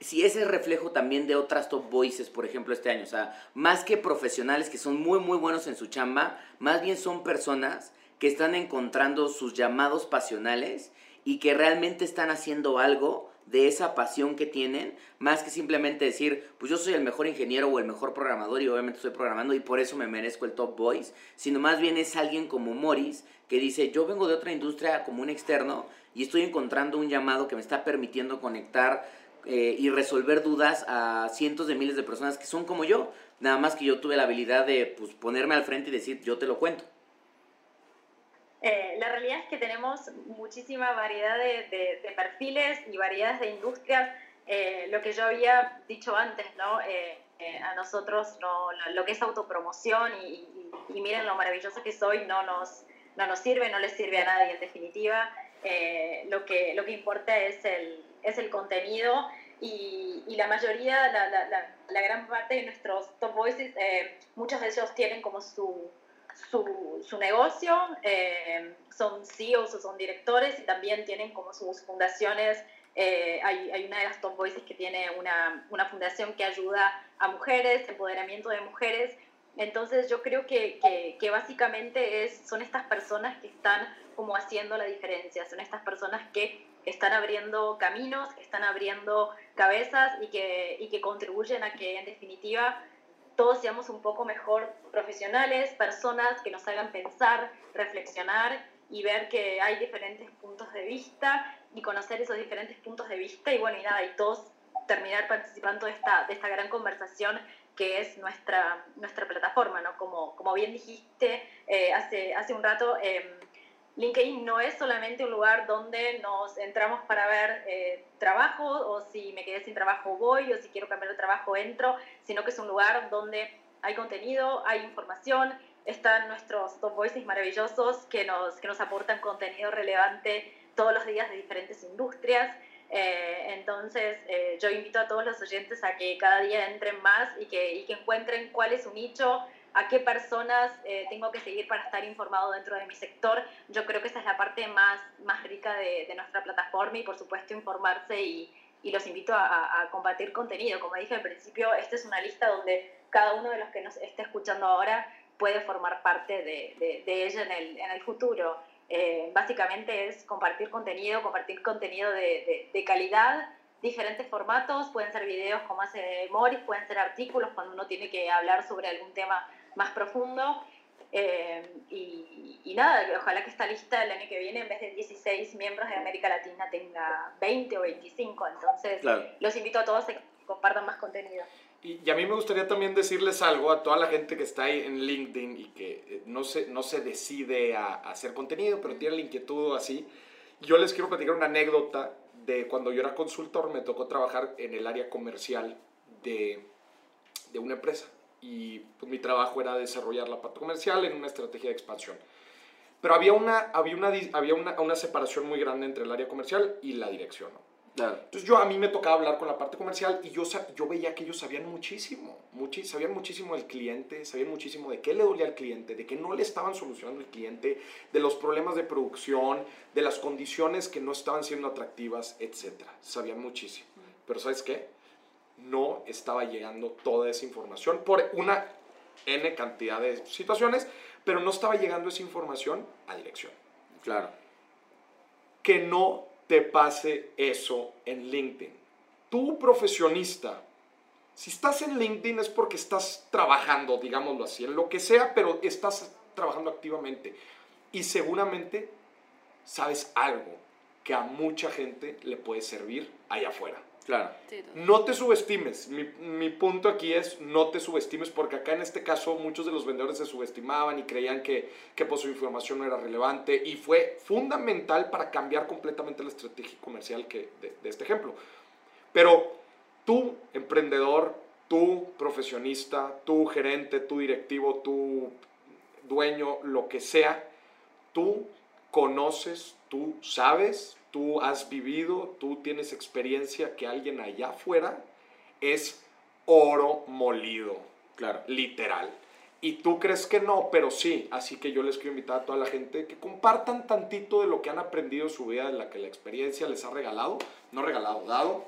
si ese es reflejo también de otras top voices, por ejemplo, este año. O sea, más que profesionales que son muy, muy buenos en su chamba, más bien son personas que están encontrando sus llamados pasionales y que realmente están haciendo algo de esa pasión que tienen, más que simplemente decir, pues yo soy el mejor ingeniero o el mejor programador y obviamente estoy programando y por eso me merezco el top voice, sino más bien es alguien como Morris que dice, yo vengo de otra industria como un externo y estoy encontrando un llamado que me está permitiendo conectar eh, y resolver dudas a cientos de miles de personas que son como yo. Nada más que yo tuve la habilidad de pues, ponerme al frente y decir, yo te lo cuento. Eh, la realidad es que tenemos muchísima variedad de, de, perfiles y variedades de industrias. Eh, lo que yo había dicho antes, ¿no? a nosotros no, lo, que es autopromoción y, y, miren lo maravilloso que soy, no nos, no nos sirve, no le sirve a nadie en definitiva. lo, que, lo que importa es el, es el contenido y, y la mayoría, la, la, la, gran parte de nuestros top voices, eh, muchos de ellos tienen como su, su, negocio, eh, son CEOs o son directores y también tienen como sus fundaciones. Eh, hay, hay, una de las top voices que tiene una, una fundación que ayuda a mujeres, empoderamiento de mujeres. Entonces yo creo que, que, que, básicamente es, son estas personas que están como haciendo la diferencia, son estas personas que están abriendo caminos, están abriendo cabezas y que, y que contribuyen a que en definitiva todos seamos un poco mejor profesionales, personas que nos hagan pensar, reflexionar y ver que hay diferentes puntos de vista y conocer esos diferentes puntos de vista y bueno, y nada, y todos terminar participando de esta, de esta gran conversación que es nuestra, nuestra plataforma, ¿no? Como, como bien dijiste eh, hace, hace un rato, eh, LinkedIn no es solamente un lugar donde nos entramos para ver eh, trabajo o si me quedé sin trabajo voy o si quiero cambiar de trabajo entro, sino que es un lugar donde hay contenido, hay información, están nuestros top voices maravillosos que nos, que nos aportan contenido relevante todos los días de diferentes industrias. Eh, entonces, eh, yo invito a todos los oyentes a que cada día entren más y que, y que encuentren cuál es su nicho, a qué personas eh, tengo que seguir para estar informado dentro de mi sector. Yo creo que esa es la parte más, más rica de, de nuestra plataforma y, por supuesto, informarse y, y los invito a, a, compartir contenido. Como dije al principio, esta es una lista donde cada uno de los que nos esté escuchando ahora puede formar parte de, de, de ella en el, en el futuro. Eh, básicamente es compartir contenido, compartir contenido de, de, calidad, diferentes formatos, pueden ser videos como hace Morris, pueden ser artículos cuando uno tiene que hablar sobre algún tema más profundo. Eh, y, y, nada, ojalá que esta lista el año que viene, en vez de 16 miembros de América Latina, tenga 20 o 25. Entonces, claro. los invito a todos a que compartan más contenido. Y, y, a mí me gustaría también decirles algo a toda la gente que está ahí en LinkedIn y que eh, no se, no se decide a, a hacer contenido, pero tiene la inquietud así. Yo les quiero platicar una anécdota de cuando yo era consultor, me tocó trabajar en el área comercial de, de una empresa. Y pues, mi trabajo era desarrollar la parte comercial en una estrategia de expansión. Pero había una, había una, había una, una separación muy grande entre el área comercial y la dirección. Claro. Entonces yo a mí me tocaba hablar con la parte comercial y yo, yo veía que ellos sabían muchísimo, muchi, sabían muchísimo del cliente, sabían muchísimo de qué le dolía al cliente, de qué no le estaban solucionando el cliente, de los problemas de producción, de las condiciones que no estaban siendo atractivas, etc. Sabían muchísimo. Pero ¿sabes qué? No estaba llegando toda esa información por una N cantidad de situaciones, pero no estaba llegando esa información a dirección. Claro. Que no te pase eso en LinkedIn. Tú, profesionista, si estás en LinkedIn es porque estás trabajando, digámoslo así, en lo que sea, pero estás trabajando activamente. Y seguramente sabes algo que a mucha gente le puede servir allá afuera. Claro. No te subestimes. Mi, mi, punto aquí es no te subestimes porque acá en este caso muchos de los vendedores se subestimaban y creían que, que pues, su información no era relevante y fue fundamental para cambiar completamente la estrategia comercial que, de, de este ejemplo. Pero tú, emprendedor, tú, profesionista, tú, gerente, tú, directivo, tú, dueño, lo que sea, tú conoces, tú sabes tú has vivido, tú tienes experiencia que alguien allá afuera es oro molido. Claro. Literal. Y tú crees que no, pero sí. Así que yo les quiero invitar a toda la gente que compartan tantito de lo que han aprendido en su vida, de la que la experiencia les ha regalado, no regalado, dado,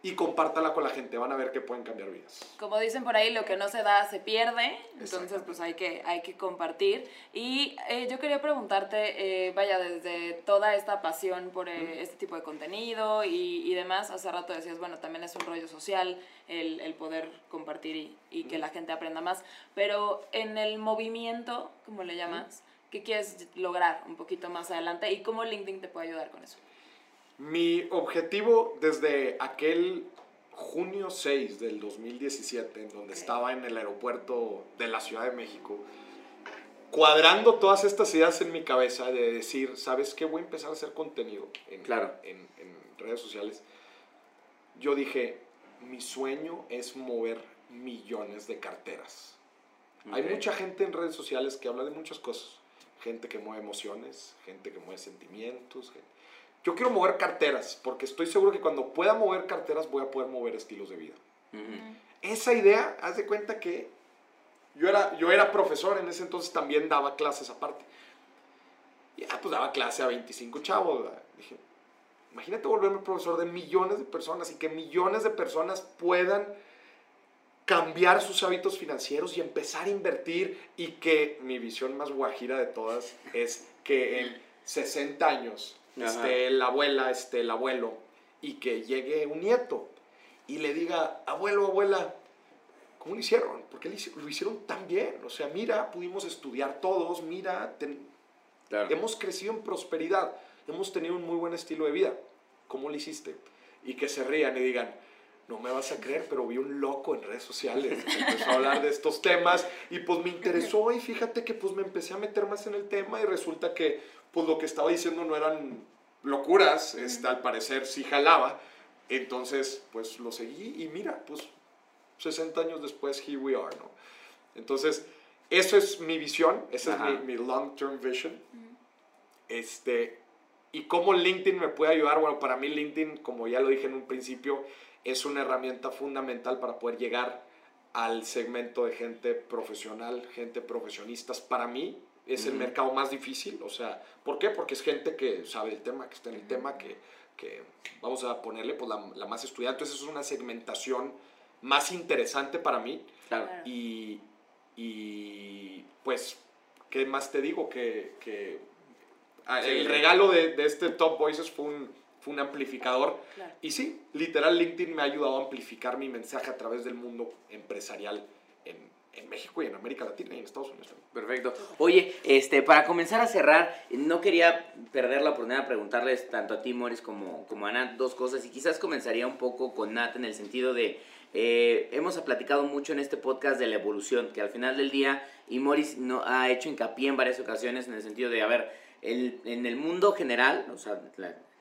y compártala con la gente, van a ver que pueden cambiar vidas. Como dicen por ahí, lo que no se da se pierde, entonces pues hay que, hay que compartir. Y eh, yo quería preguntarte, eh, vaya, desde toda esta pasión por eh, este tipo de contenido y, y, demás, hace rato decías, bueno, también es un rollo social el, el poder compartir y, y que la gente aprenda más, pero en el movimiento, como le llamas, ¿qué quieres lograr un poquito más adelante y cómo LinkedIn te puede ayudar con eso? Mi objetivo desde aquel junio 6 del 2017, en donde estaba en el aeropuerto de la Ciudad de México, cuadrando todas estas ideas en mi cabeza de decir, ¿sabes qué? Voy a empezar a hacer contenido en, claro. en, en redes sociales. Yo dije, mi sueño es mover millones de carteras. Okay. Hay mucha gente en redes sociales que habla de muchas cosas. Gente que mueve emociones, gente que mueve sentimientos, gente yo quiero mover carteras, porque estoy seguro que cuando pueda mover carteras voy a poder mover estilos de vida. Uh -huh. Esa idea, haz de cuenta que yo era, yo era profesor en ese entonces, también daba clases aparte. Y ya, pues daba clase a 25 chavos. ¿verdad? Dije, imagínate volverme profesor de millones de personas y que millones de personas puedan cambiar sus hábitos financieros y empezar a invertir y que mi visión más guajira de todas es que en 60 años esté la abuela, esté el abuelo, y que llegue un nieto y le diga, abuelo, abuela, ¿cómo lo hicieron? ¿Por qué lo hicieron tan bien? O sea, mira, pudimos estudiar todos, mira, ten, claro. hemos crecido en prosperidad, hemos tenido un muy buen estilo de vida. ¿Cómo lo hiciste? Y que se rían y digan, no me vas a creer, pero vi un loco en redes sociales que empezó a hablar de estos temas y pues me interesó y fíjate que pues me empecé a meter más en el tema y resulta que pues lo que estaba diciendo no eran locuras, este, al parecer sí jalaba, entonces pues lo seguí y mira, pues 60 años después, here we are, ¿no? Entonces, eso es mi visión, esa es mi, mi long-term vision. Este, y cómo LinkedIn me puede ayudar. Bueno, para mí LinkedIn, como ya lo dije en un principio, es una herramienta fundamental para poder llegar al segmento de gente profesional, gente profesionistas. Para mí es el mercado más difícil, o sea, ¿por qué? Porque es gente que sabe el tema, que está en el tema, que, que vamos a ponerle pues, la, la, más estudiada. Entonces es una segmentación más interesante para mí. Claro. Y, y pues, ¿qué más te digo? Que, que el regalo de, de, este Top Voices fue un, fue un amplificador. Y sí, literal, LinkedIn me ha ayudado a amplificar mi mensaje a través del mundo empresarial en, México en América Latina y en Estados Unidos Perfecto. Oye, este, para comenzar a cerrar, no quería perder la oportunidad de preguntarles tanto a ti, Morris, como, como a Nat dos cosas. Y quizás comenzaría un poco con Nat en el sentido de eh, hemos platicado mucho en este podcast de la evolución, que al final del día, y Morris no, ha hecho hincapié en varias ocasiones en el sentido de, a ver, el, en el mundo general, o sea,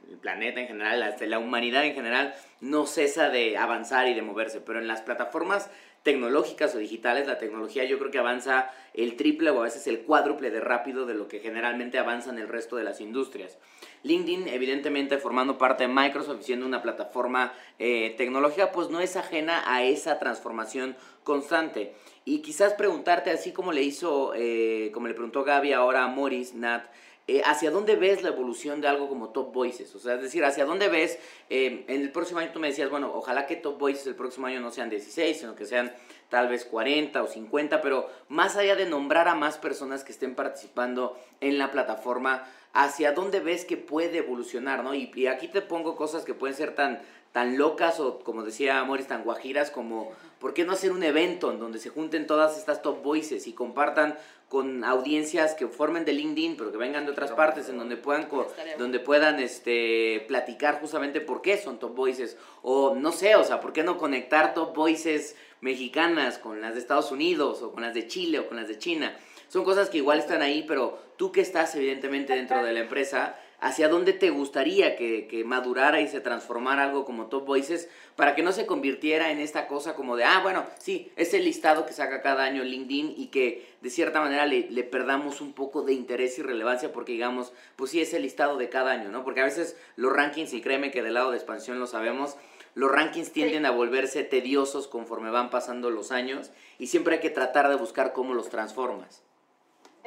el planeta en general, la, la humanidad en general, no cesa de avanzar y de moverse, pero en las plataformas tecnológicas o digitales, la tecnología yo creo que avanza el triple o a veces el cuádruple de rápido de lo que generalmente avanza en el resto de las industrias. LinkedIn, evidentemente formando parte de Microsoft, siendo una plataforma eh, tecnológica, pues no es ajena a esa transformación constante. Y quizás preguntarte, así como le hizo, eh, como le preguntó Gaby ahora a Morris, Nat, eh, ¿hacia dónde ves la evolución de algo como Top Voices? O sea, es decir, ¿hacia dónde ves, en el próximo año tú me decías, bueno, ojalá que Top Voices el próximo año no sean 16, sino que sean tal vez 40 o 50, pero más allá de nombrar a más personas que estén participando en la plataforma, hacia dónde ves que puede evolucionar, ¿no? Y, aquí te pongo cosas que pueden ser tan, tan locas o, como decía Morris, tan guajiras como, ¿por qué no hacer un evento en donde se junten todas estas top voices y compartan con audiencias que formen de LinkedIn, pero que vengan de otras partes, en donde puedan, donde puedan este, platicar justamente por qué son top voices, o no sé, o sea, por qué no conectar top voices mexicanas con las de Estados Unidos, o con las de Chile, o con las de China son cosas que igual están ahí, pero tú que estás evidentemente dentro de la empresa, ¿hacia dónde te gustaría que, que, madurara y se transformara algo como Top Voices para que no se convirtiera en esta cosa como de, ah, bueno, sí, es el listado que saca cada año LinkedIn y que de cierta manera le, le, perdamos un poco de interés y relevancia porque digamos, pues sí, es el listado de cada año, ¿no? Porque a veces los rankings, y créeme que del lado de expansión lo sabemos, los rankings tienden a volverse tediosos conforme van pasando los años y siempre hay que tratar de buscar cómo los transformas.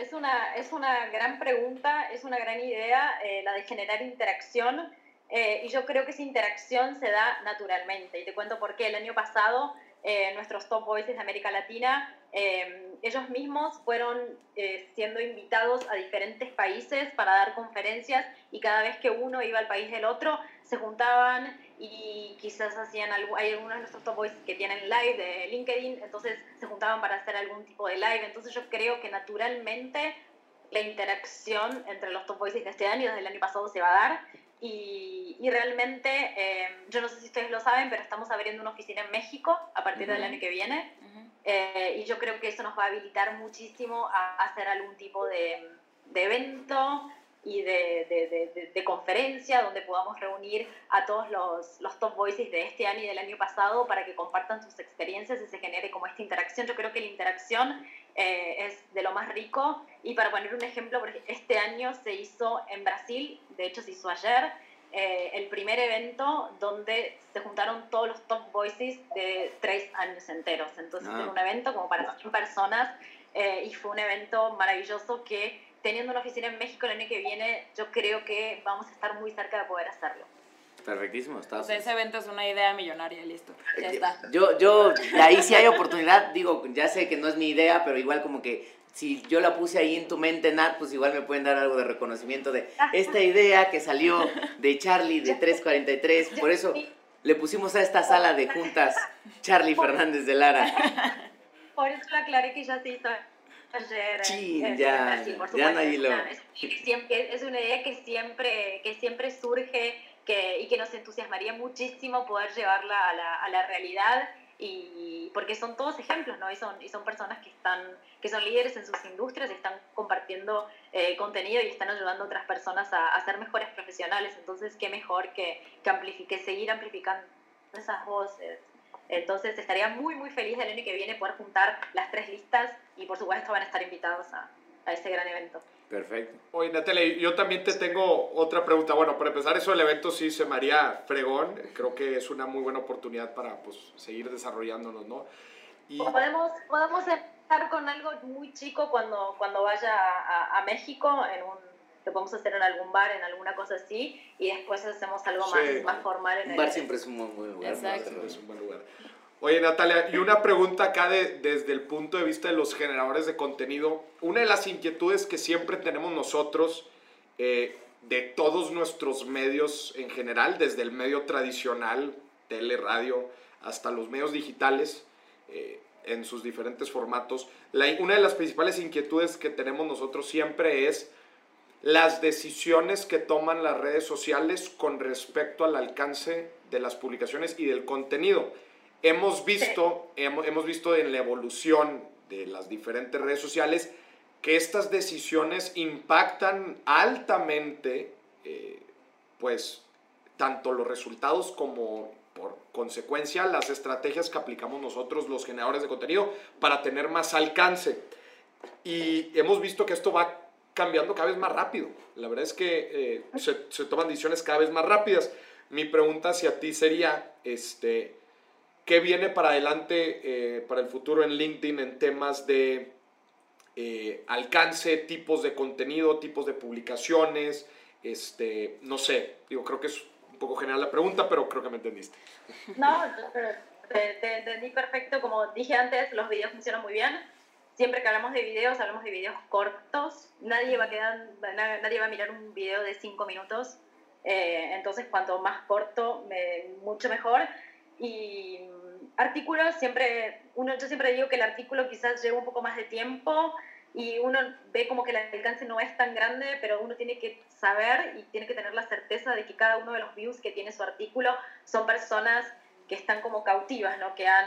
Es una, es una gran pregunta, es una gran idea eh, la de generar interacción eh, y yo creo que esa interacción se da naturalmente. Y te cuento por qué. El año pasado eh, nuestros top voices de América Latina, ellos mismos fueron siendo invitados a diferentes países para dar conferencias y cada vez que uno iba al país del otro, se juntaban y quizás hacían algo, hay algunos de nuestros top boys que tienen live de LinkedIn, entonces se juntaban para hacer algún tipo de live, entonces yo creo que naturalmente la interacción entre los top boys de este año y desde el año pasado se va a dar. Y, y realmente, eh, yo no sé si ustedes lo saben, pero estamos abriendo una oficina en México a partir del año que viene eh, y yo creo que eso nos va a habilitar muchísimo a hacer algún tipo de, de evento y de, de, de, conferencia donde podamos reunir a todos los, los, top voices de este año y del año pasado para que compartan sus experiencias y se genere como esta interacción. Yo creo que la interacción eh, es de lo más rico y para poner un ejemplo, este año se hizo en Brasil, de hecho se hizo ayer, eh, el primer evento donde se juntaron todos los top voices de tres años enteros. Entonces ah. fue un evento como para 100 personas eh, y fue un evento maravilloso que teniendo una oficina en México el año que viene, yo creo que vamos a estar muy cerca de poder hacerlo. Perfectísimo, está. ese evento es una idea millonaria, listo. Ya está. Yo, yo, ahí sí hay oportunidad, digo, ya sé que no es mi idea, pero igual como que si yo la puse ahí en tu mente, Nat, pues igual me pueden dar algo de reconocimiento de esta idea que salió de Charlie de 343. Por eso le pusimos a esta sala de juntas Charlie Fernández de Lara. [LAUGHS] Por eso la aclaré que ya se hizo ayer sí, ya, ya no lo... Es, es una idea que siempre, que siempre surge que, y que nos entusiasmaría muchísimo poder llevarla a la, a la realidad y porque son todos ejemplos, ¿no? Y son, y son personas que, están, que son líderes en sus industrias y están compartiendo eh, contenido y están ayudando a otras personas a, a, ser mejores profesionales. Entonces, qué mejor que, que, amplifique, seguir amplificando esas voces Entonces estaría muy, muy feliz del año que viene poder juntar las tres listas y por supuesto van a estar invitados a, a ese gran evento. Perfecto. Oye, Natalia, yo también te tengo otra pregunta. Bueno, para empezar, eso del evento sí se me haría fregón. Creo que es una muy buena oportunidad para pues, seguir desarrollándonos, ¿no? Y... Podemos, podemos empezar con algo muy chico cuando, cuando vaya a, a México, en un, lo podemos hacer en algún bar, en alguna cosa así, y después hacemos algo más, más formal en un el bar siempre es un buen lugar. Exacto. Es un buen lugar. Oye, Natalia, y una pregunta acá de, desde el punto de vista de los generadores de contenido. Una de las inquietudes que siempre tenemos nosotros, eh, de todos nuestros medios en general, desde el medio tradicional, tele, radio, hasta los medios digitales, eh, en sus diferentes formatos, una de las principales inquietudes que tenemos nosotros siempre es las decisiones que toman las redes sociales con respecto al alcance de las publicaciones y del contenido hemos visto, hemos, hemos, visto en la evolución de las diferentes redes sociales que estas decisiones impactan altamente, eh, pues, tanto los resultados como por consecuencia las estrategias que aplicamos nosotros los generadores de contenido para tener más alcance. Y hemos visto que esto va cambiando cada vez más rápido. La verdad es que eh, se, se, toman decisiones cada vez más rápidas. Mi pregunta hacia ti sería, este, ¿Qué viene para adelante, eh, para el futuro en LinkedIn en temas de eh, alcance, tipos de contenido, tipos de publicaciones? Este, no sé, digo, creo que es un poco general la pregunta, pero creo que me entendiste. No, te, te entendí perfecto. Como dije antes, los videos funcionan muy bien. Siempre que hablamos de videos, hablamos de videos cortos. Nadie va a, quedar, nadie va a mirar un video de cinco minutos. Eh, entonces, cuanto más corto, mucho mejor. Y artículos siempre, uno, yo siempre digo que el artículo quizás lleva un poco más de tiempo y uno ve como que el alcance no es tan grande, pero uno tiene que saber y tiene que tener la certeza de que cada uno de los views que tiene su artículo son personas que están como cautivas, ¿no? que han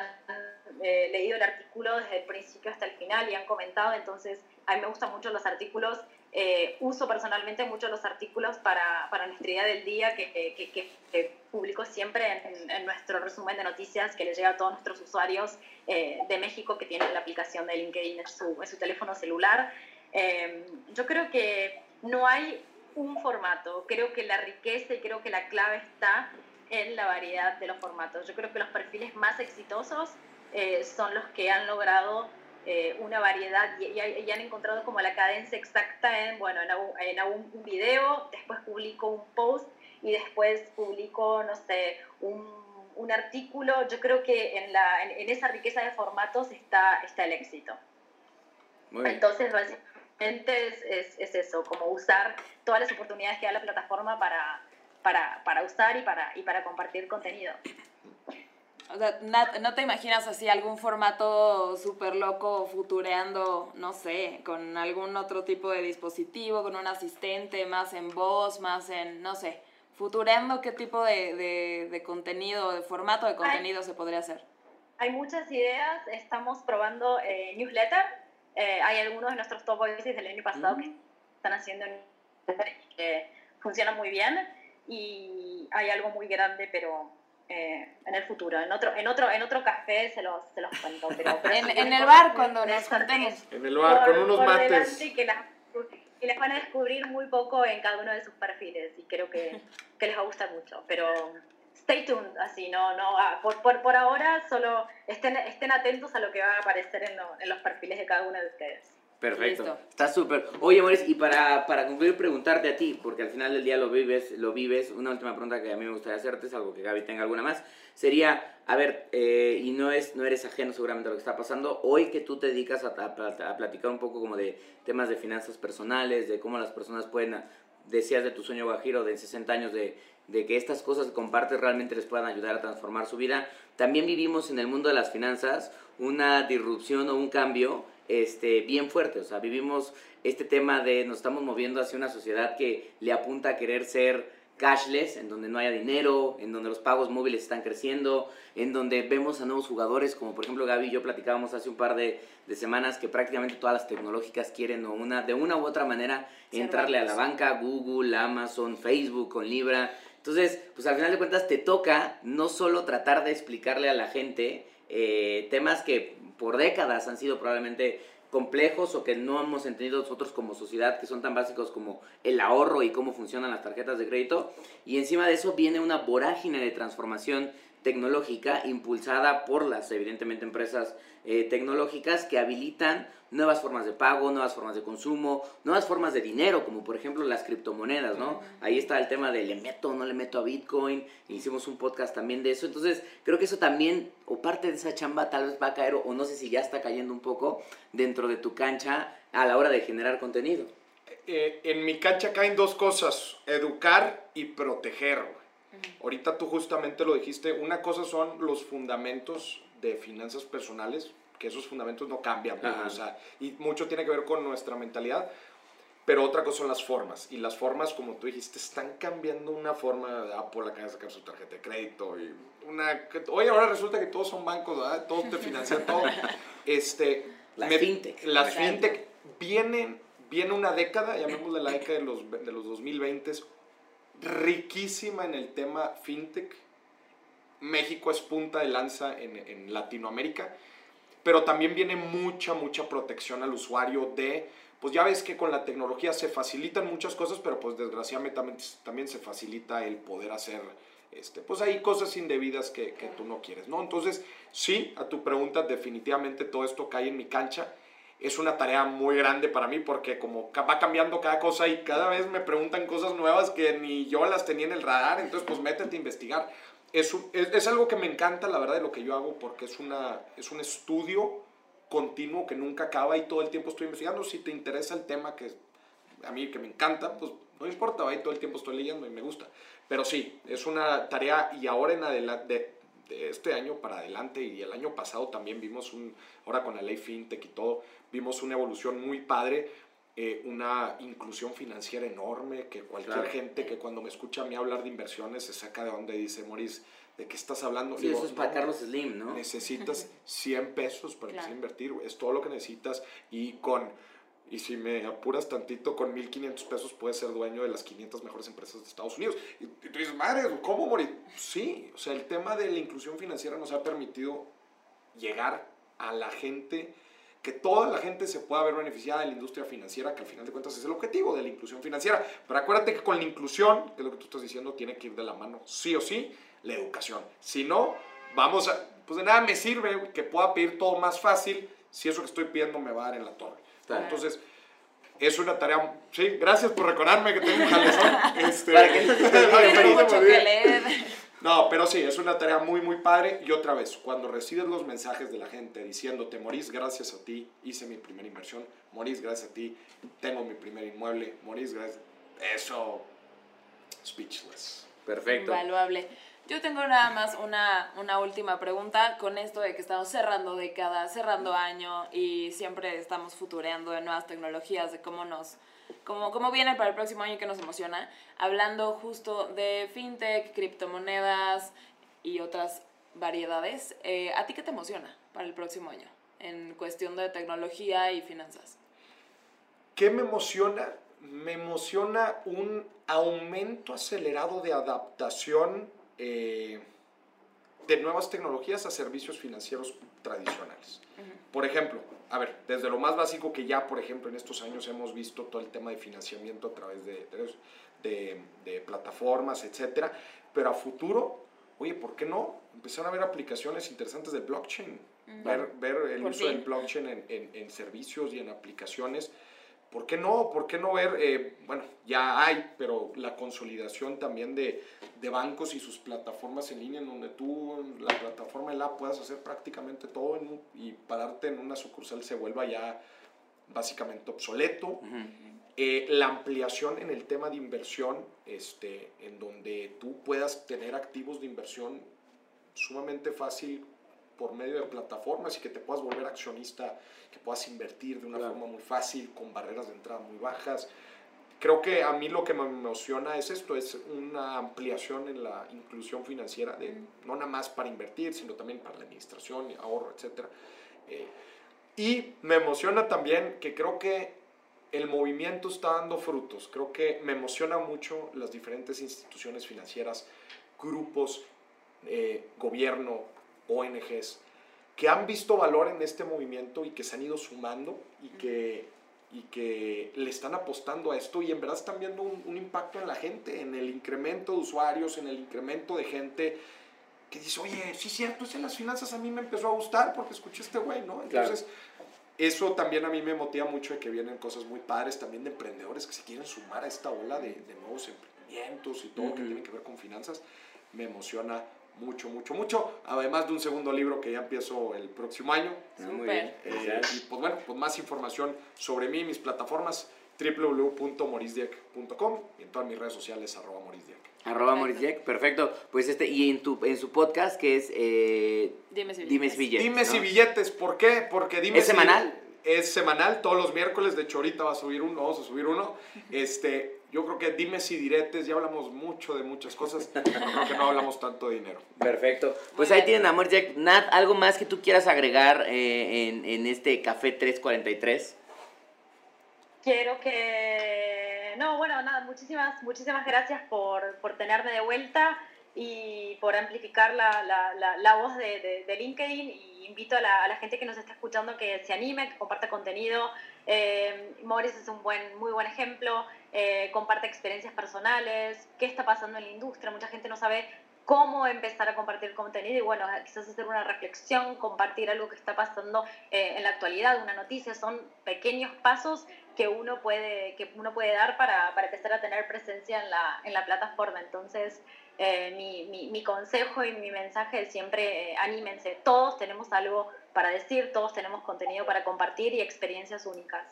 eh, leído el artículo desde el principio hasta el final y han comentado, entonces a mí me gustan mucho los artículos eh, uso personalmente mucho los artículos para, para nuestra idea del día que, que, que, publico siempre en, nuestro resumen de noticias que le llega a todos nuestros usuarios eh, de México que tienen la aplicación de LinkedIn en su, en su teléfono celular. Eh, yo creo que no hay un formato, creo que la riqueza y creo que la clave está en la variedad de los formatos. Yo creo que los perfiles más exitosos son los que han logrado eh, una variedad y, y, han encontrado como la cadencia exacta en, bueno, en, un, un, video, después publico un post y después publico, no sé, un, un artículo. Yo creo que en, la, en, esa riqueza de formatos está, está el éxito. Entonces, básicamente es, es, es, eso, como usar todas las oportunidades que da la plataforma para, para, para usar y para, y para compartir contenido. O sea, ¿no te imaginas así algún formato súper loco futureando, no sé, con algún otro tipo de dispositivo, con un asistente, más en voz, más en, no sé, futureando qué tipo de, de, de contenido, de formato de contenido se podría hacer? Hay muchas ideas, estamos probando eh, newsletter, eh, hay algunos de nuestros top voices del año pasado que mm. están haciendo newsletter y que funcionan muy bien y hay algo muy grande, pero eh, en el futuro. En otro, en otro, en otro café se los, se los cuento. Pero, [LAUGHS] en, en el bar, cuando nos juntemos. [LAUGHS] En el bar, con unos mates. Y que, y les van a descubrir muy poco en cada uno de sus perfiles. Y creo que, [LAUGHS] que les va a gustar mucho. Pero stay tuned, así, no, no, ah, por, por, por ahora solo estén, estén atentos a lo que va a aparecer en, lo, en los perfiles de cada uno de ustedes. Perfecto. Está súper. Oye, Maurice, y para, para concluir, preguntarte a ti, porque al final del día lo vives, lo vives. Una última pregunta que a mí me gustaría hacerte, es algo que Gaby tenga alguna más. Sería, a ver, eh, y no, es, no eres ajeno seguramente a lo que está pasando, hoy que tú te dedicas a, a, platicar un poco como de temas de finanzas personales, de cómo las personas pueden, decías de tu sueño guajiro de 60 años, de, de que estas cosas que compartes realmente les puedan ayudar a transformar su vida. También vivimos en el mundo de las finanzas una disrupción o un cambio este, bien fuerte. O sea, vivimos este tema de nos estamos moviendo hacia una sociedad que le apunta a querer ser cashless, en donde no haya dinero, en donde los pagos móviles están creciendo, en donde vemos a nuevos jugadores, como por ejemplo Gaby y yo platicábamos hace un par de, de semanas que prácticamente todas las tecnológicas quieren una, de una u otra manera entrarle a la banca, Google, Amazon, Facebook con Libra, Entonces, pues al final de cuentas te toca no solo tratar de explicarle a la gente eh, temas que por décadas han sido probablemente complejos o que no hemos entendido nosotros como sociedad, que son tan básicos como el ahorro y cómo funcionan las tarjetas de crédito. Y encima de eso viene una vorágine de transformación tecnológica impulsada por las, evidentemente, empresas eh, tecnológicas que habilitan nuevas formas de pago, nuevas formas de consumo, nuevas formas de dinero, como por ejemplo las criptomonedas, ¿no? Ahí está el tema de le meto o no le meto a Bitcoin, hicimos un podcast también de eso, entonces creo que eso también, o parte de esa chamba tal vez va a caer, o no sé si ya está cayendo un poco dentro de tu cancha a la hora de generar contenido. Eh, en mi cancha caen dos cosas, educar y proteger. Ahorita tú justamente lo dijiste, una cosa son los fundamentos de finanzas personales, que esos fundamentos no cambian, o sea, y mucho tiene que ver con nuestra mentalidad, pero otra cosa son las formas, y las formas, como tú dijiste, están cambiando una forma, Apple acaba de sacar su tarjeta de crédito, y una, oye, ahora resulta que todos son bancos, todos te financian todo. [LAUGHS] este, las fintech. Las fintech vienen, viene una década, llamémosle la década de los, de los 2020, riquísima en el tema fintech. México es punta de lanza en, Latinoamérica, pero también viene mucha, mucha protección al usuario de, pues ya ves que con la tecnología se facilitan muchas cosas, pero pues desgraciadamente también, se facilita el poder hacer, este, pues hay cosas indebidas que, que tú no quieres, ¿no? Entonces, sí, a tu pregunta, definitivamente todo esto cae en mi cancha es una tarea muy grande para mí porque como va cambiando cada cosa y cada vez me preguntan cosas nuevas que ni yo las tenía en el radar, entonces pues métete a investigar. Es, es, algo que me encanta, la verdad, de lo que yo hago porque es, una, es un estudio continuo que nunca acaba y todo el tiempo estoy investigando. Si te interesa el tema que a mí que me encanta, pues no importa, ahí todo el tiempo estoy leyendo y me gusta. Pero sí, es una tarea y ahora en adelante, de este año para adelante y el año pasado también vimos un, ahora con la ley FinTech y todo, vimos una evolución muy padre, eh, una inclusión financiera enorme, que cualquier gente que cuando me escucha a mí hablar de inversiones se saca de donde dice, Moris, ¿de qué estás hablando? Sí, eso es para Carlos Slim, ¿no? Necesitas [LAUGHS] 100 pesos para empezar a invertir, es todo lo que necesitas y con y si me apuras tantito, con 1.500 pesos puedes ser dueño de las 500 mejores empresas de Estados Unidos. Y, tú dices, madre, ¿cómo morir? Sí, o sea, el tema de la inclusión financiera nos ha permitido llegar a la gente, que toda la gente se pueda ver beneficiada de la industria financiera, que al final de cuentas es el objetivo de la inclusión financiera. Pero acuérdate que con la inclusión, que es lo que tú estás diciendo, tiene que ir de la mano, sí o sí, la educación. Si no, vamos a, pues de nada me sirve que pueda pedir todo más fácil si eso que estoy pidiendo me va a dar en la torre. Entonces, es una tarea. Sí, gracias por recordarme que tengo un jalezón. [LAUGHS] Este, Para que [LAUGHS] No, pero sí, es una tarea muy, muy padre. Y otra vez, cuando recibes los mensajes de la gente diciéndote, Morís, gracias a ti, hice mi primera inversión. Morís, gracias a ti, tengo mi primer inmueble. Morís, gracias. Eso, speechless. Perfecto. Invaluable. Yo tengo nada más una, una última pregunta con esto de que estamos cerrando década, cerrando año y siempre estamos futureando de nuevas tecnologías, de cómo nos, cómo, cómo viene para el próximo año que nos emociona, hablando justo de fintech, criptomonedas y otras variedades. Eh, ¿A ti qué te emociona para el próximo año en cuestión de tecnología y finanzas? ¿Qué me emociona? Me emociona un aumento acelerado de adaptación eh, de nuevas tecnologías a servicios financieros tradicionales. Por ejemplo, a ver, desde lo más básico que ya, por ejemplo, en estos años hemos visto todo el tema de financiamiento a través de, de, de, plataformas, etcétera, pero a futuro, oye, ¿por qué no? Empezaron a ver aplicaciones interesantes de blockchain, ver, ver, el uso del blockchain en, en, en servicios y en aplicaciones ¿Por qué no? ¿Por qué no ver, eh, bueno, ya hay, pero la consolidación también de, de, bancos y sus plataformas en línea, en donde tú, la plataforma de la puedas hacer prácticamente todo y pararte en una sucursal se vuelva ya básicamente obsoleto. Eh, la ampliación en el tema de inversión, este, en donde tú puedas tener activos de inversión sumamente fácil por medio de plataformas y que te puedas volver accionista, que puedas invertir de una forma muy fácil, con barreras de entrada muy bajas. Creo que a mí lo que me emociona es esto, es una ampliación en la inclusión financiera, de, no nada más para invertir, sino también para la administración, ahorro, etc. Eh, y me emociona también que creo que el movimiento está dando frutos. Creo que me emociona mucho las diferentes instituciones financieras, grupos, eh, gobierno, ONGs, que han visto valor en este movimiento y que se han ido sumando y que, y que le están apostando a esto y en verdad están viendo un, impacto en la gente, en el incremento de usuarios, en el incremento de gente que dice, oye, sí es cierto, es en las finanzas a mí me empezó a gustar porque escuché este güey, ¿no? Entonces, eso también a mí me motiva mucho de que vienen cosas muy padres también de emprendedores que se quieren sumar a esta ola de, nuevos emprendimientos y todo lo que tiene que ver con finanzas. Me emociona mucho, mucho, mucho. Además de un segundo libro que ya empiezo el próximo año. Muy bien. Eh, y pues bueno, pues más información sobre mí, mis plataformas www.morisdiek.com y en todas mis redes sociales arroba morisdiek. Arroba morisdiek, perfecto. Pues este, y en tu en su podcast que es eh, Dime si billetes. Dime si billetes. ¿Por qué? Porque dime ¿Es semanal? Es semanal, todos los miércoles, de hecho ahorita va a subir uno, vamos a subir uno. Este, yo creo que dime si diretes, ya hablamos mucho de muchas cosas, pero creo que no hablamos tanto de dinero. Perfecto. Pues ahí tienen Amor Jack. Nat, ¿algo más que tú quieras agregar eh, en, en este Café 343? Quiero que... No, bueno, nada, muchísimas, muchísimas gracias por, por tenerme de vuelta y por amplificar la, la, la, voz de, de, LinkedIn y invito a la, gente que nos está escuchando que se anime, que comparta contenido. Eh, Morris es un buen, muy buen ejemplo, eh, comparte experiencias personales, qué está pasando en la industria, mucha gente no sabe cómo empezar a compartir contenido y bueno, quizás hacer una reflexión, compartir algo que está pasando eh, en la actualidad, una noticia, son pequeños pasos que uno puede, que uno puede dar para, para empezar a tener presencia en la, en la plataforma. Entonces, eh, mi, mi, mi, consejo y mi mensaje es siempre eh, anímense, todos tenemos algo para decir, todos tenemos contenido para compartir y experiencias únicas.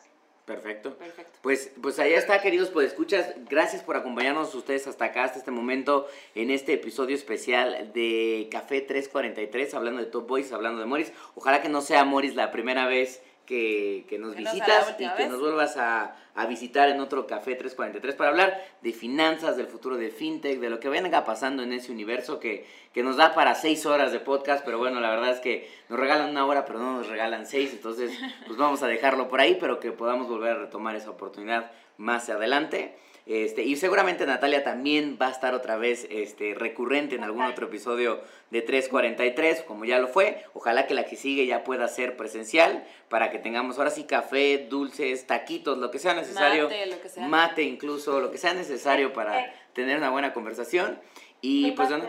Perfecto. Perfecto. Pues, pues allá está, queridos pues escuchas. Gracias por acompañarnos ustedes hasta acá, hasta este momento, en este episodio especial de Café 343, hablando de Top Boys, hablando de Morris. Ojalá que no sea Morris la primera vez que, que nos visitas y que nos vuelvas a, a, visitar en otro Café 343 para hablar de finanzas, del futuro de FinTech, de lo que venga pasando en ese universo que, que nos da para seis horas de podcast, pero bueno, la verdad es que nos regalan una hora, pero no nos regalan seis, entonces pues vamos a dejarlo por ahí, pero que podamos volver a retomar esa oportunidad más adelante. Este, y seguramente Natalia también va a estar otra vez este, recurrente en algún otro episodio de 343, como ya lo fue. Ojalá que la que sigue ya pueda ser presencial para que tengamos ahora sí café, dulces, taquitos, lo que sea necesario. Mate, lo que sea. Mate incluso, lo que sea necesario [LAUGHS] para tener una buena conversación. Y pues bueno,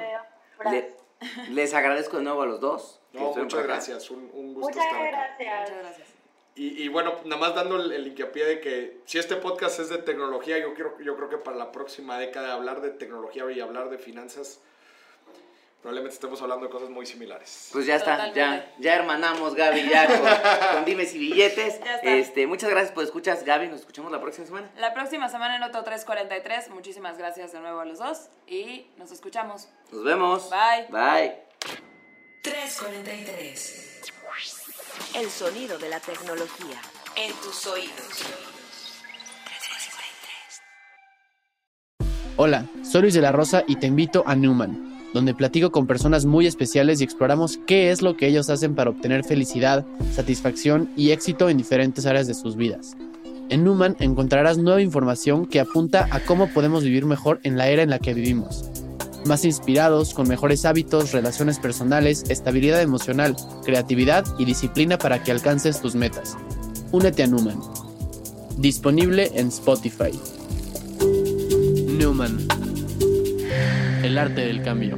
les agradezco de nuevo a los dos. muchas gracias, un, gusto muchas Gracias. Muchas gracias. Y, bueno, nada más dando el, el, hincapié de que si este podcast es de tecnología, yo, quiero, yo creo que para la próxima década hablar de tecnología y hablar de finanzas, probablemente estemos hablando de cosas muy similares. Pues ya está, ya, ya hermanamos Gaby, ya con, dimes y billetes. Este, muchas gracias por escuchas, Gaby, nos escuchamos la próxima semana. La próxima semana en otro 343, muchísimas gracias de nuevo a los dos y nos escuchamos. Nos vemos. Bye. Bye. 343. El sonido de la tecnología en tus oídos. Hola, soy Luis de la Rosa y te invito a Newman, donde platico con personas muy especiales y exploramos qué es lo que ellos hacen para obtener felicidad, satisfacción y éxito en diferentes áreas de sus vidas. En Newman encontrarás nueva información que apunta a cómo podemos vivir mejor en la era en la que vivimos más inspirados, con mejores hábitos, relaciones personales, estabilidad emocional, creatividad y disciplina para que alcances tus metas. Únete a Newman. Disponible en Spotify. Newman. El arte del cambio.